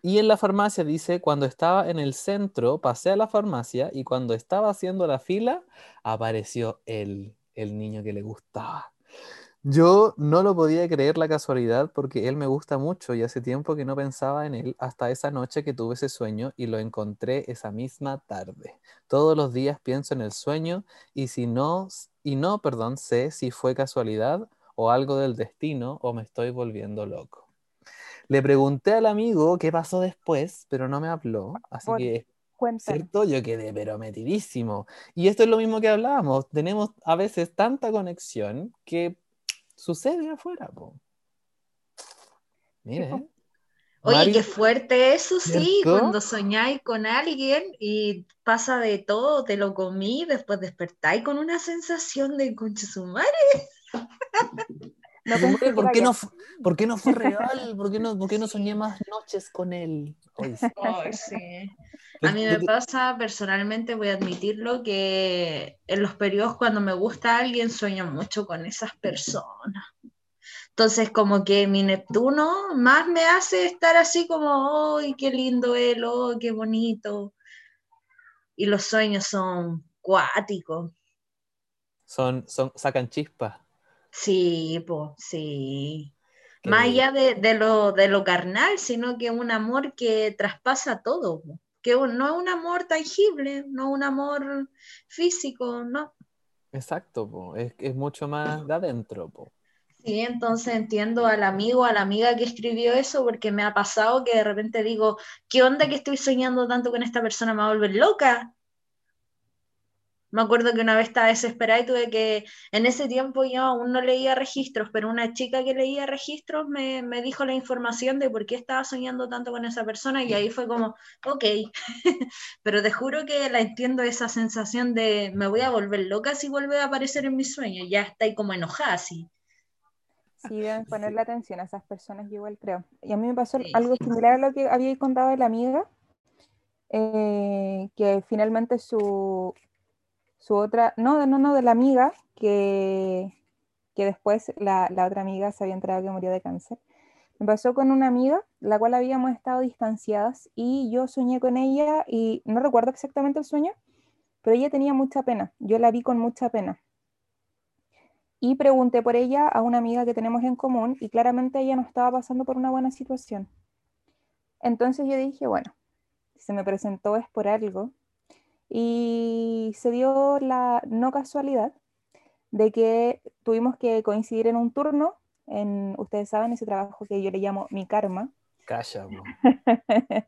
y en la farmacia dice, cuando estaba en el centro, pasé a la farmacia y cuando estaba haciendo la fila, apareció él, el niño que le gustaba. Yo no lo podía creer la casualidad porque él me gusta mucho y hace tiempo que no pensaba en él hasta esa noche que tuve ese sueño y lo encontré esa misma tarde. Todos los días pienso en el sueño y si no, y no, perdón, sé si fue casualidad o algo del destino o me estoy volviendo loco. Le pregunté al amigo qué pasó después, pero no me habló, así Por- que Cuéntanos. ¿cierto? Yo quedé pero metidísimo. Y esto es lo mismo que hablábamos, tenemos a veces tanta conexión que sucede afuera, po. Mire. ¿eh? Oye, qué fuerte eso, sí, ¿Cierto? cuando soñáis con alguien y pasa de todo, te lo comí, después despertáis con una sensación de concha su madre. [LAUGHS] No ¿Por qué, no, por qué no fue [LAUGHS] real? ¿Por qué no, por qué no soñé más noches con él? Ay, sí. Ay, sí. Tú- A mí tú me pasa personalmente, voy a admitirlo, que en los periodos cuando me gusta alguien sueño mucho con esas personas. Entonces como que mi Neptuno más me hace estar así como, ¡ay, qué lindo él! ¡Oh, qué bonito! Y los sueños son cuáticos. Son, son, sacan chispas. Sí, pues, sí. Qué Más allá de, de lo, de lo carnal, sino que un amor que traspasa todo, po. que no es un amor tangible, no es un amor físico, no. Exacto, po. Es, es mucho más de adentro. Po. Sí, entonces entiendo al amigo, a la amiga que escribió eso, porque me ha pasado que de repente digo, ¿qué onda que estoy soñando tanto con esta persona? Me va a volver loca. Me acuerdo que una vez estaba desesperada y tuve que, en ese tiempo yo aún no leía registros, pero una chica que leía registros me, me dijo la información de por qué estaba soñando tanto con esa persona y ahí fue como, ok, [LAUGHS] pero te juro que la entiendo esa sensación de me voy a volver loca si vuelve a aparecer en mis sueños, ya está ahí como enojada así. Sí, deben ponerle Sí. atención a esas personas, yo igual creo. Y a mí me pasó Sí, algo sí. similar a lo que había contado de la amiga, eh, que finalmente su, su otra, no, no, no, de la amiga, que, que después la, la otra amiga se había enterado que murió de cáncer. Me pasó con una amiga, la cual habíamos estado distanciadas y yo soñé con ella y no recuerdo exactamente el sueño, pero ella tenía mucha pena, yo la vi con mucha pena. Y pregunté por ella a una amiga que tenemos en común y claramente ella no estaba pasando por una buena situación. Entonces yo dije, bueno, si se me presentó es por algo. Y se dio la no casualidad de que tuvimos que coincidir en un turno, en, ustedes saben, ese trabajo que yo le llamo mi karma. Calla, [LAUGHS]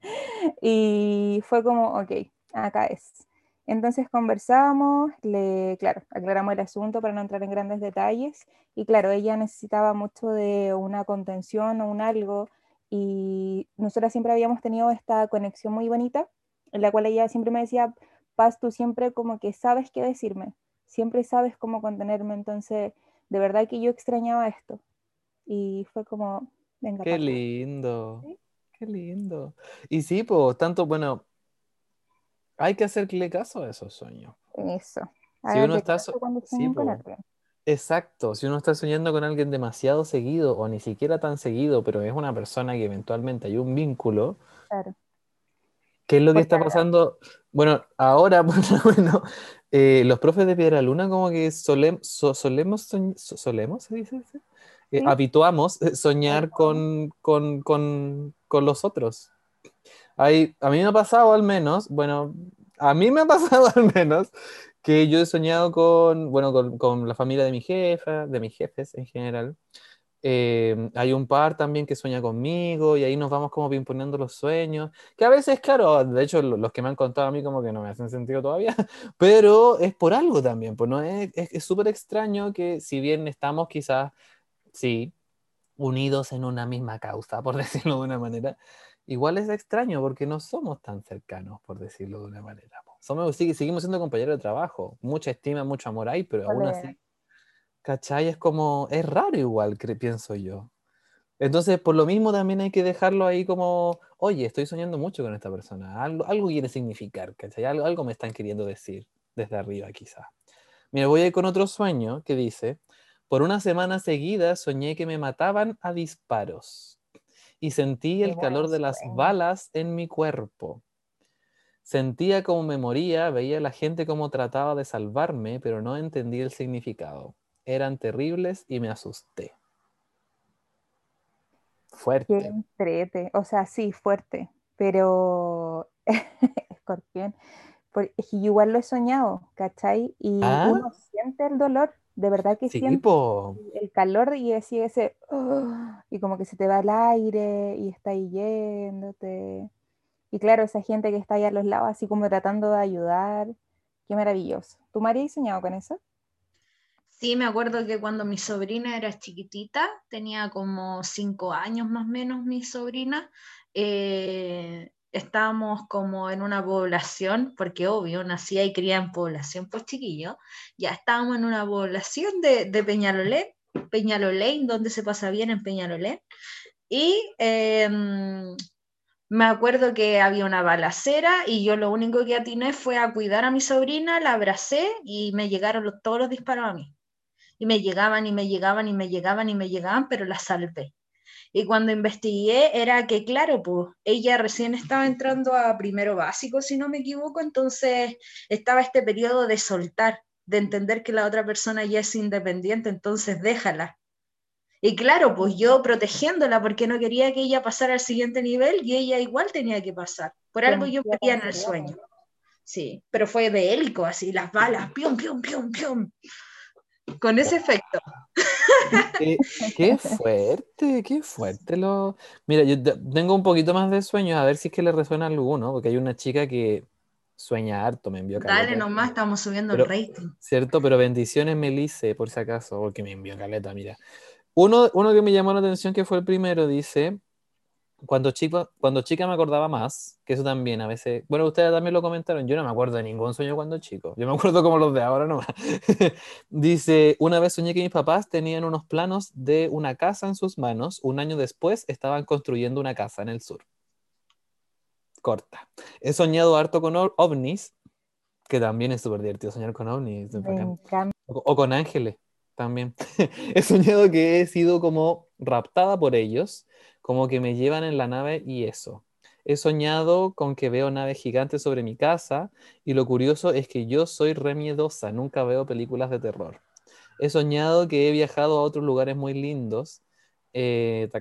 y fue como, ok, acá es. Entonces conversamos, le, claro, aclaramos el asunto para no entrar en grandes detalles. Y claro, ella necesitaba mucho de una contención o un algo. Y nosotras siempre habíamos tenido esta conexión muy bonita, en la cual ella siempre me decía, Paz, tú siempre como que sabes qué decirme, siempre sabes cómo contenerme. Entonces, de verdad que yo extrañaba esto. Y fue como, venga, Qué Paz. lindo. Sí. Qué lindo. Y sí, pues, tanto, bueno, hay que hacerle caso a esos sueños. Eso. Si uno está so- sí, alguien. Exacto, si uno está soñando con alguien demasiado seguido o ni siquiera tan seguido, pero es una persona que eventualmente hay un vínculo, Claro. ¿Qué es lo que Porque está pasando? Bueno, ahora, [LAUGHS] por lo menos, eh, los profes de Piedra Luna como que solem- so- solemos, soñ- so- solemos, ¿se dice? Eh, Sí. habituamos eh, soñar con, con, con, con los otros. Hay, a mí me ha pasado al menos, bueno, a mí me ha [LAUGHS] pasado al menos que yo he soñado con, bueno, con, con la familia de mi jefa, de mis jefes en general. Eh, hay un par también que sueña conmigo y ahí nos vamos como pimponeando los sueños, que a veces, claro, de hecho lo- los que me han contado a mí como que no me hacen sentido todavía, [LAUGHS] pero es por algo también, pues no es súper extraño que si bien estamos quizás, sí, unidos en una misma causa, [LAUGHS] por decirlo de una manera, igual es extraño porque no somos tan cercanos, por decirlo de una manera. Somos, seguimos siendo compañeros de trabajo, mucha estima, mucho amor hay, pero aún así, ¿cachai? Es como, es raro igual, pienso yo. Entonces, por lo mismo también hay que dejarlo ahí como, oye, estoy soñando mucho con esta persona, algo, algo quiere significar, ¿cachai? Algo, algo me están queriendo decir desde arriba quizás. Mira, voy a ir con otro sueño que dice, por una semana seguida soñé que me mataban a disparos y sentí el calor de las balas en mi cuerpo. Sentía como me moría, veía a la gente como trataba de salvarme, pero no entendí el significado. Eran terribles y me asusté. Qué Fuerte. entrete. O sea, sí, fuerte. Pero, [LAUGHS] escorpión, por- igual lo he soñado, ¿cachai? Y ¿Ah? uno siente el dolor, de verdad que Sí, siente po. el calor y así ese, y como que se te va el aire y está ahí yéndote. Y claro, esa gente que está ahí a los lados, así como tratando de ayudar, qué maravilloso. ¿Tú, María, has soñado con eso? Sí, me acuerdo que cuando mi sobrina era chiquitita, tenía como cinco años más o menos mi sobrina, eh, estábamos como en una población, porque obvio, nacía y cría en población, pues chiquillo, ya estábamos en una población de, de Peñalolén Peñalolén, donde se pasa bien en Peñalolén. Y em, me acuerdo que había una balacera y yo lo único que atiné fue a cuidar a mi sobrina, la abracé y me llegaron todos los disparos a mí. Y me llegaban y me llegaban y me llegaban y me llegaban, pero la salvé. Y cuando investigué era que, claro, pues ella recién estaba entrando a primero básico, si no me equivoco, entonces estaba este periodo de soltar, de entender que la otra persona ya es independiente, entonces déjala. Y claro, pues yo protegiéndola porque no quería que ella pasara al siguiente nivel y ella igual tenía que pasar. Por algo yo moría en el sueño. Sí, pero fue bélico, así, las balas, pium, pium, pium, pium. Con ese efecto. Qué, fuerte, qué fuerte lo. Mira, yo tengo un poquito más de sueños, a ver si es que le resuena alguno, porque hay una chica que sueña harto, me envió caleta. Dale nomás, estamos subiendo el rating. Cierto, pero bendiciones Melise, por si acaso, porque me envió caleta, mira. Uno, uno que me llamó la atención, que fue el primero, dice, cuando, chico, cuando chica me acordaba más, que eso también a veces, bueno, ustedes también lo comentaron, yo no me acuerdo de ningún sueño cuando chico, yo me acuerdo como los de ahora nomás. [LAUGHS] dice, una vez soñé que mis papás tenían unos planos de una casa en sus manos, un año después estaban construyendo una casa en el sur. Corta. He soñado harto con ovnis, que también es súper divertido soñar con ovnis. o con ángeles también. [LAUGHS] he soñado que he sido como raptada por ellos, como que me llevan en la nave y eso. He soñado con que veo naves gigantes sobre mi casa y lo curioso es que yo soy re miedosa, nunca veo películas de terror. He soñado que he viajado a otros lugares muy lindos, eh, que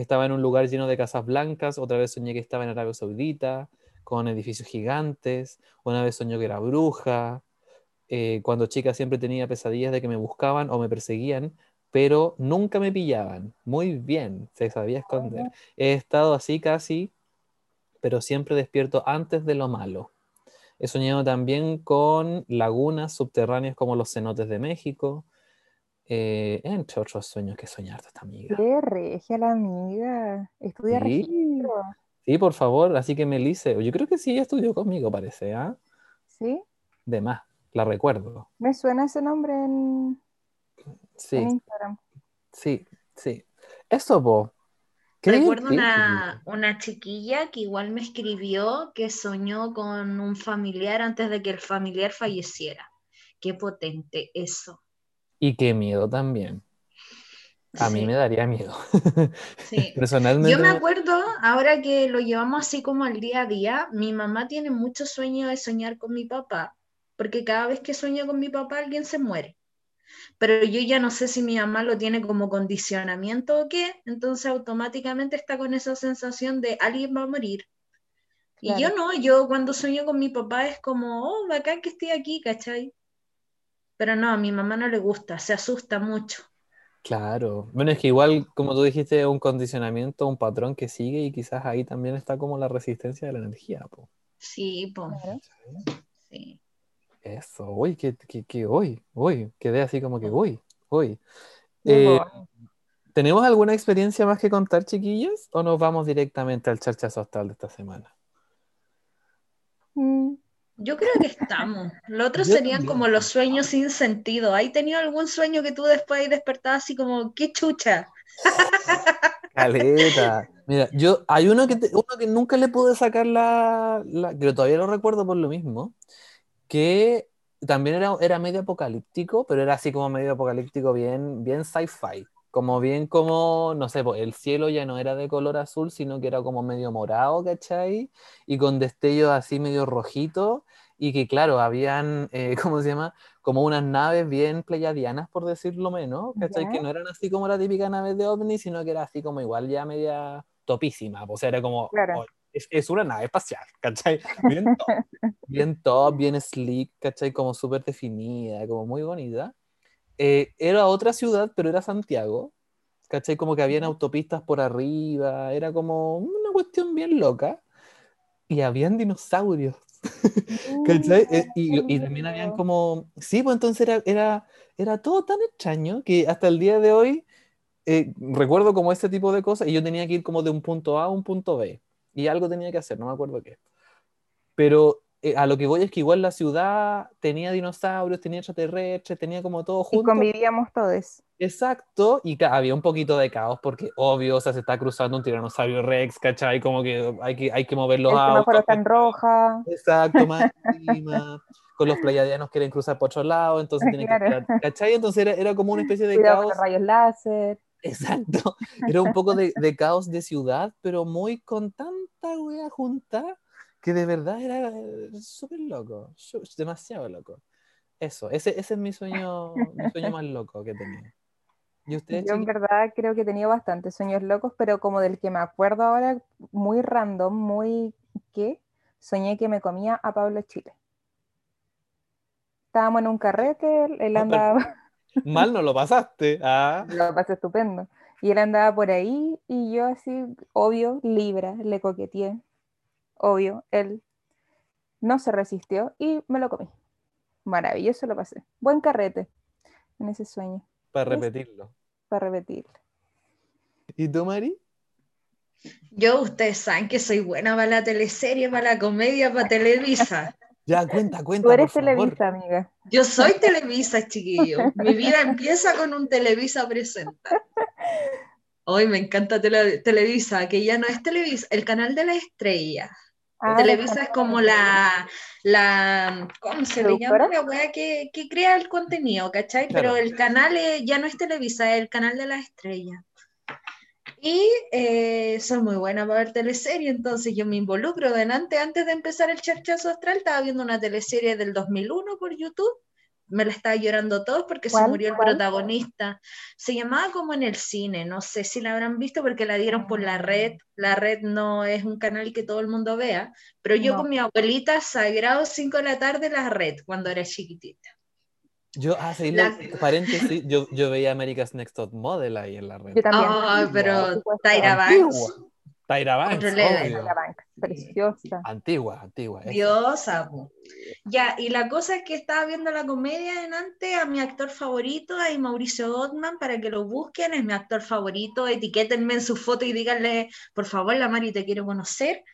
estaba en un lugar lleno de casas blancas, otra vez soñé que estaba en Arabia Saudita, con edificios gigantes, una vez soñé que era bruja, eh, cuando chica siempre tenía pesadillas de que me buscaban o me perseguían, pero nunca me pillaban. Muy bien, se sabía esconder. He estado así casi, pero siempre despierto antes de lo malo. He soñado también con lagunas subterráneas como los cenotes de México, eh, entre otros sueños que soñar esta amiga. Qué regia la amiga. Estudia sí. Sí, por favor, así que me Melise, yo creo que sí estudió conmigo, parece, ¿ah? Sí. De más la recuerdo. Me suena ese nombre en, sí. Instagram. Sí, sí. Eso, vos. Recuerdo una, una, chiquilla que igual me escribió que soñó con un familiar antes de que el familiar falleciera. Qué potente eso. Y qué miedo también. A mí me daría miedo. [LAUGHS] Sí. Personalmente. Yo me acuerdo, ahora que lo llevamos así como al día a día, mi mamá tiene mucho sueño de soñar con mi papá porque cada vez que sueño con mi papá alguien se muere. Pero yo ya no sé si mi mamá lo tiene como condicionamiento o qué, entonces automáticamente está con esa sensación de alguien va a morir. Y yo no, yo cuando sueño con mi papá es como, oh, bacán que estoy aquí, ¿cachai? Pero no, a mi mamá no le gusta, se asusta mucho. Claro, bueno, es que igual, como tú dijiste, un condicionamiento, un patrón que sigue y quizás ahí también está como la resistencia de la energía. Po. Sí, pues. Sí. Eso, uy, que, que, hoy, hoy, quedé así como que uy, hoy. Eh, ¿Tenemos alguna experiencia más que contar, chiquillos? ¿O nos vamos directamente al charchazo astral de esta semana? Mm, yo creo que estamos. Los otros serían como los sueños sin sentido. ¿Hay tenido algún sueño que tú después despertado así como, qué chucha? Caleta. Mira, yo, hay uno que, uno que nunca le pude sacar la, la, que todavía lo recuerdo por lo mismo, que también era, era medio apocalíptico, pero era así como medio apocalíptico, bien, bien sci-fi. Como bien como, no sé, el cielo ya no era de color azul, sino que era como medio morado, ¿cachai? Y con destellos así medio rojitos. Y que claro, habían, eh, [LAUGHS] ¿cómo se llama? Como unas naves bien pleyadianas, por decirlo menos, ¿cachai? Que no eran así como la típica nave de ovni, sino que era así como igual ya media topísima. O sea, era como, es, una nave espacial, [LAUGHS] ¿cachai? Bien top, bien, top, bien slick, ¿cachai? Como súper definida, como muy bonita. Eh, era otra ciudad, pero era Santiago, ¿cachai? Como que habían autopistas por arriba, era como una cuestión bien loca. Y habían dinosaurios, [LAUGHS] ¿cachai? Eh, y, también habían como... Sí, pues entonces era, era, era todo tan extraño que hasta el día de hoy... Eh, recuerdo como ese tipo de cosas y yo tenía que ir como de un punto A a un punto B y algo tenía que hacer, no me acuerdo qué. Pero eh, a lo que voy es que igual la ciudad tenía dinosaurios, tenía extraterrestres, tenía como todo Y junto. convivíamos todos. Exacto, y había un poquito de caos porque obvio, o sea, se está cruzando un tiranosaurio Rex, ¿cachai? Como que hay que, hay que mover los El autos. está en roja. Exacto, [LAUGHS] más encima, Con los pleiadianos quieren cruzar por otro lado, entonces tienen que Claro. tirar, ¿cachai? Entonces era, era como una especie de Cuidado con caos. los rayos láser. Exacto. Era un poco de, de caos de ciudad, pero muy con tanta wea junta que de verdad era súper loco, demasiado loco. Eso, ese, ese es mi sueño, mi sueño más loco que tenía. ¿Y ustedes, Yo en verdad creo que he tenido bastantes sueños locos, pero como del que me acuerdo ahora, muy random, muy ¿qué? Soñé que me comía a Pablo Chile. Estábamos en un carrete, él- andaba, [LAUGHS] Mal no lo pasaste. Ah. lo pasé estupendo, y él andaba por ahí y yo así, obvio, Libra, le coqueteé, obvio, él no se resistió y me lo comí. Maravilloso lo pasé. Buen carrete en ese sueño, Para repetirlo. para repetir. ¿Y tú, Mari? Yo, ustedes saben que soy buena para la teleserie, para la comedia, para Televisa. Ya, cuenta, cuenta, Tú eres por favor. Televisa, amiga. Yo soy Televisa, chiquillo. Mi vida empieza con un Televisa presenta. Hoy me encanta Tele- Televisa, que ya no es Televisa, el canal de la estrella. Ah, Televisa es como la, la ¿cómo se le llama? La weá que, que crea el contenido, ¿cachai? Claro. Pero el canal es- ya no es Televisa, es el canal de la estrella. Y eh, soy muy buena para ver teleserie, entonces yo me involucro delante, antes de empezar el charchazo astral, estaba viendo una teleserie del 2001 por YouTube, me la estaba llorando todos porque se murió el protagonista. Se llamaba como en el cine, no sé si la habrán visto porque la dieron por la red, la red no es un canal que todo el mundo vea, pero yo No. con mi abuelita, sagrado 5 de la tarde, la red, cuando era chiquitita. Yo, ah, sí, La- lo- paréntesis, yo, yo veía America's Next Top Model ahí en la red. Yo también. Ay, pero. Tyra Banks. Tyra Banks. Tyra preciosa. Antigua, antigua. esa. diosa. po. Ya, y la cosa es que estaba viendo la comedia delante a mi actor favorito, a Mauricio Ottman, para que lo busquen, es mi actor favorito, etiquétenme en su foto y díganle, por favor, la Mari te quiero conocer,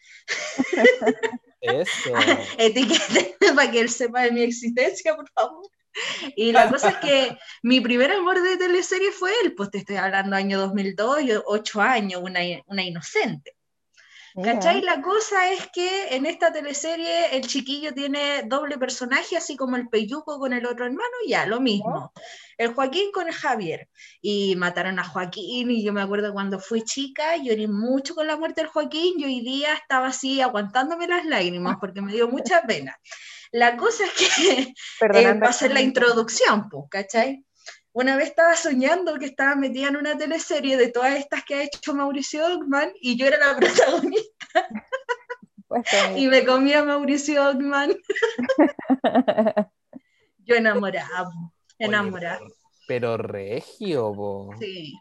Eso. [LAUGHS] etiquétenme para que él sepa de mi existencia, por favor. [LAUGHS] Y la cosa es que mi primer amor de teleserie fue él, pues te estoy hablando año 2002, yo ocho años, una, una inocente. ¿Cachai? La cosa es que en esta teleserie el chiquillo tiene doble personaje, así como el Peyuco con el otro hermano, ya, lo mismo. El Joaquín con el Javier. Y mataron a Joaquín, y yo me acuerdo cuando fui chica, lloré mucho con la muerte del Joaquín, y hoy día estaba así aguantándome las lágrimas porque me dio mucha pena. La cosa es que [LAUGHS] eh, va a ser la introducción, pues, ¿cachai? Una vez estaba soñando que estaba metida en una teleserie de todas estas que ha hecho Mauricio Ockman y yo era la [LAUGHS] protagonista Pues, y me comía a Mauricio Ockman. [LAUGHS] Yo enamorada, Oye, enamorada. pero, pero regio, po. Sí.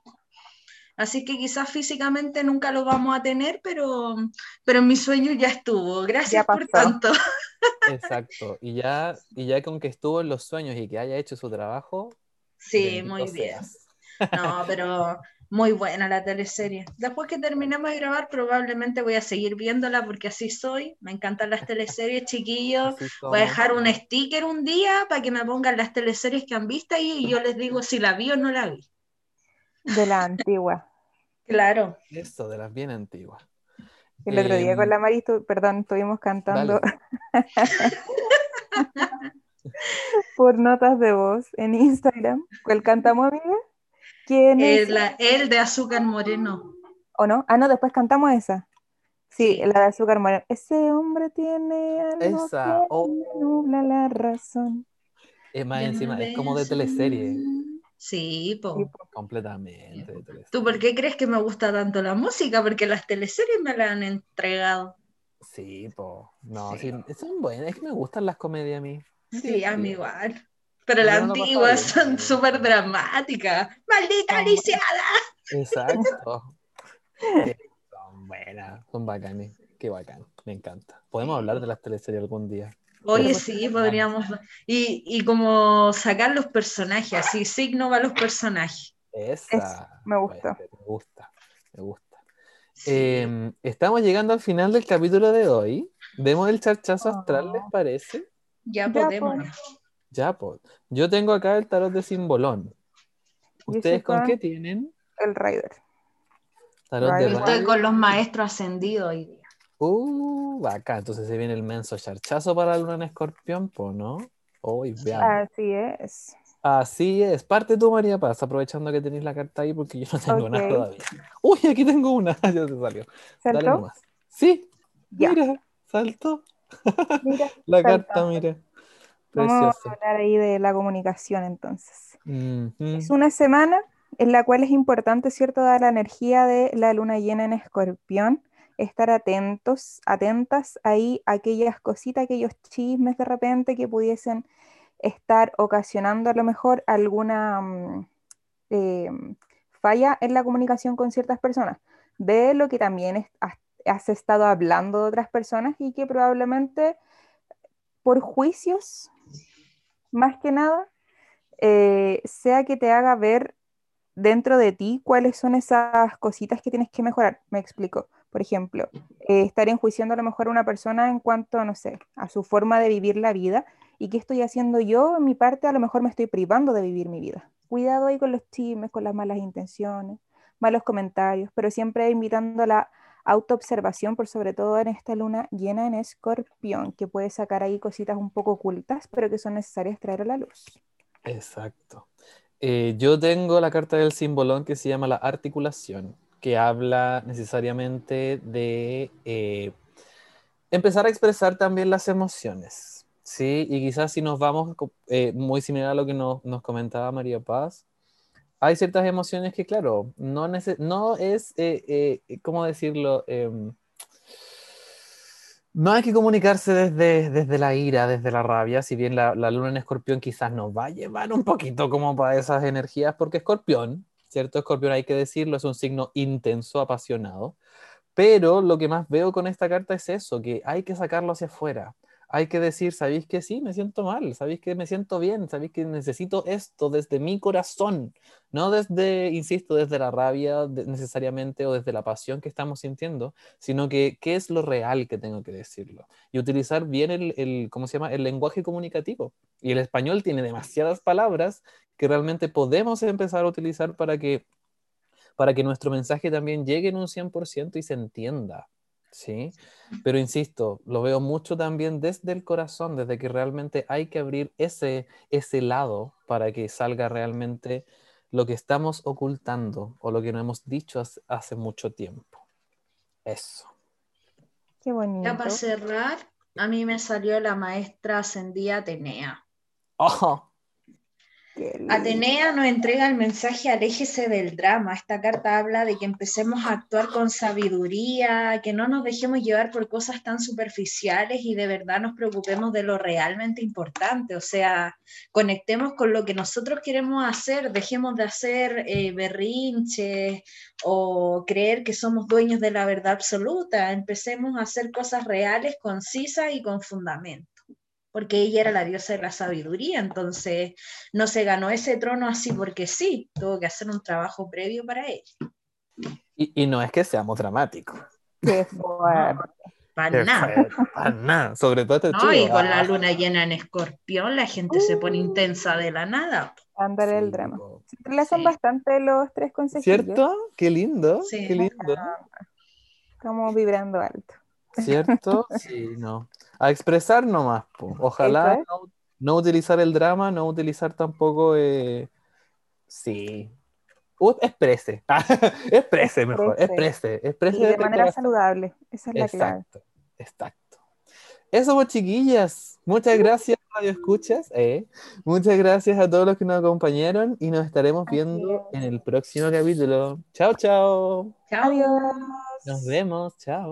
Así que quizás físicamente nunca lo vamos a tener, pero, pero en mis sueños ya estuvo. Gracias Ya por tanto. Exacto. Y ya, y ya con que estuvo en los sueños y que haya hecho su trabajo. Sí, muy bien. seas. [LAUGHS] No, pero muy buena la teleserie. Después que terminemos de grabar, probablemente voy a seguir viéndola porque así soy. Me encantan las teleseries, chiquillos. Voy a dejar un sticker un día para que me pongan las teleseries que han visto ahí y yo les digo si la vi o no la vi. De la antigua. Claro. Eso, de las bien antiguas. El otro día Em, con la Mari, tu- perdón, estuvimos cantando [LAUGHS] por notas de voz en Instagram. ¿Cuál cantamos, amiga? ¿Quién es? El, la- el de azúcar moreno. ¿O no? Ah, no, después cantamos esa. Sí, Sí. la de azúcar moreno. Ese hombre tiene algo Esa, que oh. nubla la razón. Es más encima, es como de teleserie. Sí, po. Sí, po. Completamente de teleserie. ¿Tú por qué crees que me gusta tanto la música? Porque las teleseries me la han entregado. Sí, po. No, Sí. sí. son buenas. Es que me gustan las comedias a mí. Sí, a mí igual. Pero las antiguas son súper dramáticas. ¡Maldita Son lisiada! Exacto. [LAUGHS] Sí, son buenas, son bacanes. Qué bacán, me encanta. Podemos hablar de las teleseries algún día. Oye, sí, podríamos. Y, y como sacar los personajes, así, signo va los personajes. Esa. me gusta. Me gusta, me gusta. Sí. Eh, estamos llegando al final del capítulo de hoy. Demos el charchazo astral, ¿les Oh. parece? Ya Ya, podemos. pues. Ya, pues. Yo tengo acá el tarot de Simbolón. ¿Ustedes con con- qué tienen? El Rider. Tarot de Rider. Yo estoy con los maestros ascendidos hoy día. Uh, acá, entonces se viene el menso charchazo para la luna en escorpión, pues, ¿no? Uy, veamos. Así es. Así es. Parte tú, María Paz, aprovechando que tenéis la carta ahí porque yo no tengo nada Ok. todavía. Uy, aquí tengo una. [LAUGHS] ya te salió. Dale ¿Saltó? nomás. Sí, mira, saltó. Mira, [LAUGHS] La saltó. carta, mira. Vamos a Preciosa. hablar ahí de la comunicación entonces. Es una semana en la cual es importante, ¿cierto?, dar la energía de la luna llena en escorpión, estar atentos, atentas ahí a aquellas cositas, aquellos chismes de repente que pudiesen estar ocasionando a lo mejor alguna mm, eh, falla en la comunicación con ciertas personas, de lo que también has estado hablando de otras personas y que probablemente por juicios, más que nada, eh, sea que te haga ver dentro de ti cuáles son esas cositas que tienes que mejorar. Me explico. Por ejemplo, eh, estar enjuiciando a lo mejor a una persona en cuanto, no sé, a su forma de vivir la vida y qué estoy haciendo yo, en mi parte, a lo mejor me estoy privando de vivir mi vida. Cuidado ahí con los chismes, con las malas intenciones, malos comentarios, pero siempre invitando a la autoobservación, por sobre todo en esta luna llena en escorpión, que puede sacar ahí cositas un poco ocultas, pero que son necesarias traer a la luz. Exacto. Eh, yo tengo la carta del simbolón que se llama la articulación, que habla necesariamente de eh, empezar a expresar también las emociones, ¿sí? Y quizás si nos vamos eh, muy similar a lo que nos, nos comentaba María Paz, hay ciertas emociones que, claro, no, no es, ¿cómo decirlo? No hay que comunicarse desde, desde la ira, desde la rabia, si bien la, la luna en escorpión quizás nos va a llevar un poquito como para esas energías, porque escorpión, ¿cierto? Escorpión hay que decirlo, es un signo intenso, apasionado, pero lo que más veo con esta carta es eso, que hay que sacarlo hacia afuera. Hay que decir, ¿sabéis que sí? Me siento mal, ¿sabéis que me siento bien? ¿Sabéis que necesito esto desde mi corazón? No desde, insisto, desde la rabia necesariamente o desde la pasión que estamos sintiendo, sino que qué es lo real que tengo que decirlo. Y utilizar bien el, el, ¿cómo se llama? El lenguaje comunicativo. Y el español tiene demasiadas palabras que realmente podemos empezar a utilizar para que, para que nuestro mensaje también llegue en un 100% y se entienda. ¿Sí? Pero insisto, lo veo mucho también desde el corazón, desde que realmente hay que abrir ese, ese lado para que salga realmente lo que estamos ocultando o lo que no hemos dicho hace, hace mucho tiempo. Eso. Qué Ya bonito. para cerrar, a mí me salió la maestra ascendida Atenea. ¡Oh! Atenea nos entrega el mensaje aléjese del drama. Esta carta habla de que empecemos a actuar con sabiduría, que no nos dejemos llevar por cosas tan superficiales y de verdad nos preocupemos de lo realmente importante. O sea, conectemos con lo que nosotros queremos hacer, dejemos de hacer eh, berrinches o creer que somos dueños de la verdad absoluta. Empecemos a hacer cosas reales, concisas y con fundamento porque ella era la diosa de la sabiduría, entonces no se ganó ese trono así porque sí, tuvo que hacer un trabajo previo para ella. Y, y no es que seamos dramáticos. Qué fuerte. Para nada. Para nada. Sobre todo este No, chico. y con la luna llena en escorpión, la gente se pone intensa de la nada. Andar el sí, drama. po. Se Sí. bastante los tres consejillos. ¿Cierto? Qué lindo, Sí. qué lindo. Como vibrando alto. ¿Cierto? Sí, no. A expresar nomás, po. Ojalá es. no, no utilizar el drama, no utilizar tampoco. eh, Sí. Uh, exprese. [LAUGHS] exprese mejor. Exprese. Exprese. Exprese Y de manera corazón. saludable. Esa es la clave. Exacto, exacto. Eso, pues, chiquillas. Muchas gracias, Radio Escuchas. eh. Muchas gracias a todos los que nos acompañaron y nos estaremos Así viendo es. en el próximo capítulo. Chao, chao. Chao. Adiós. Nos vemos. Chao.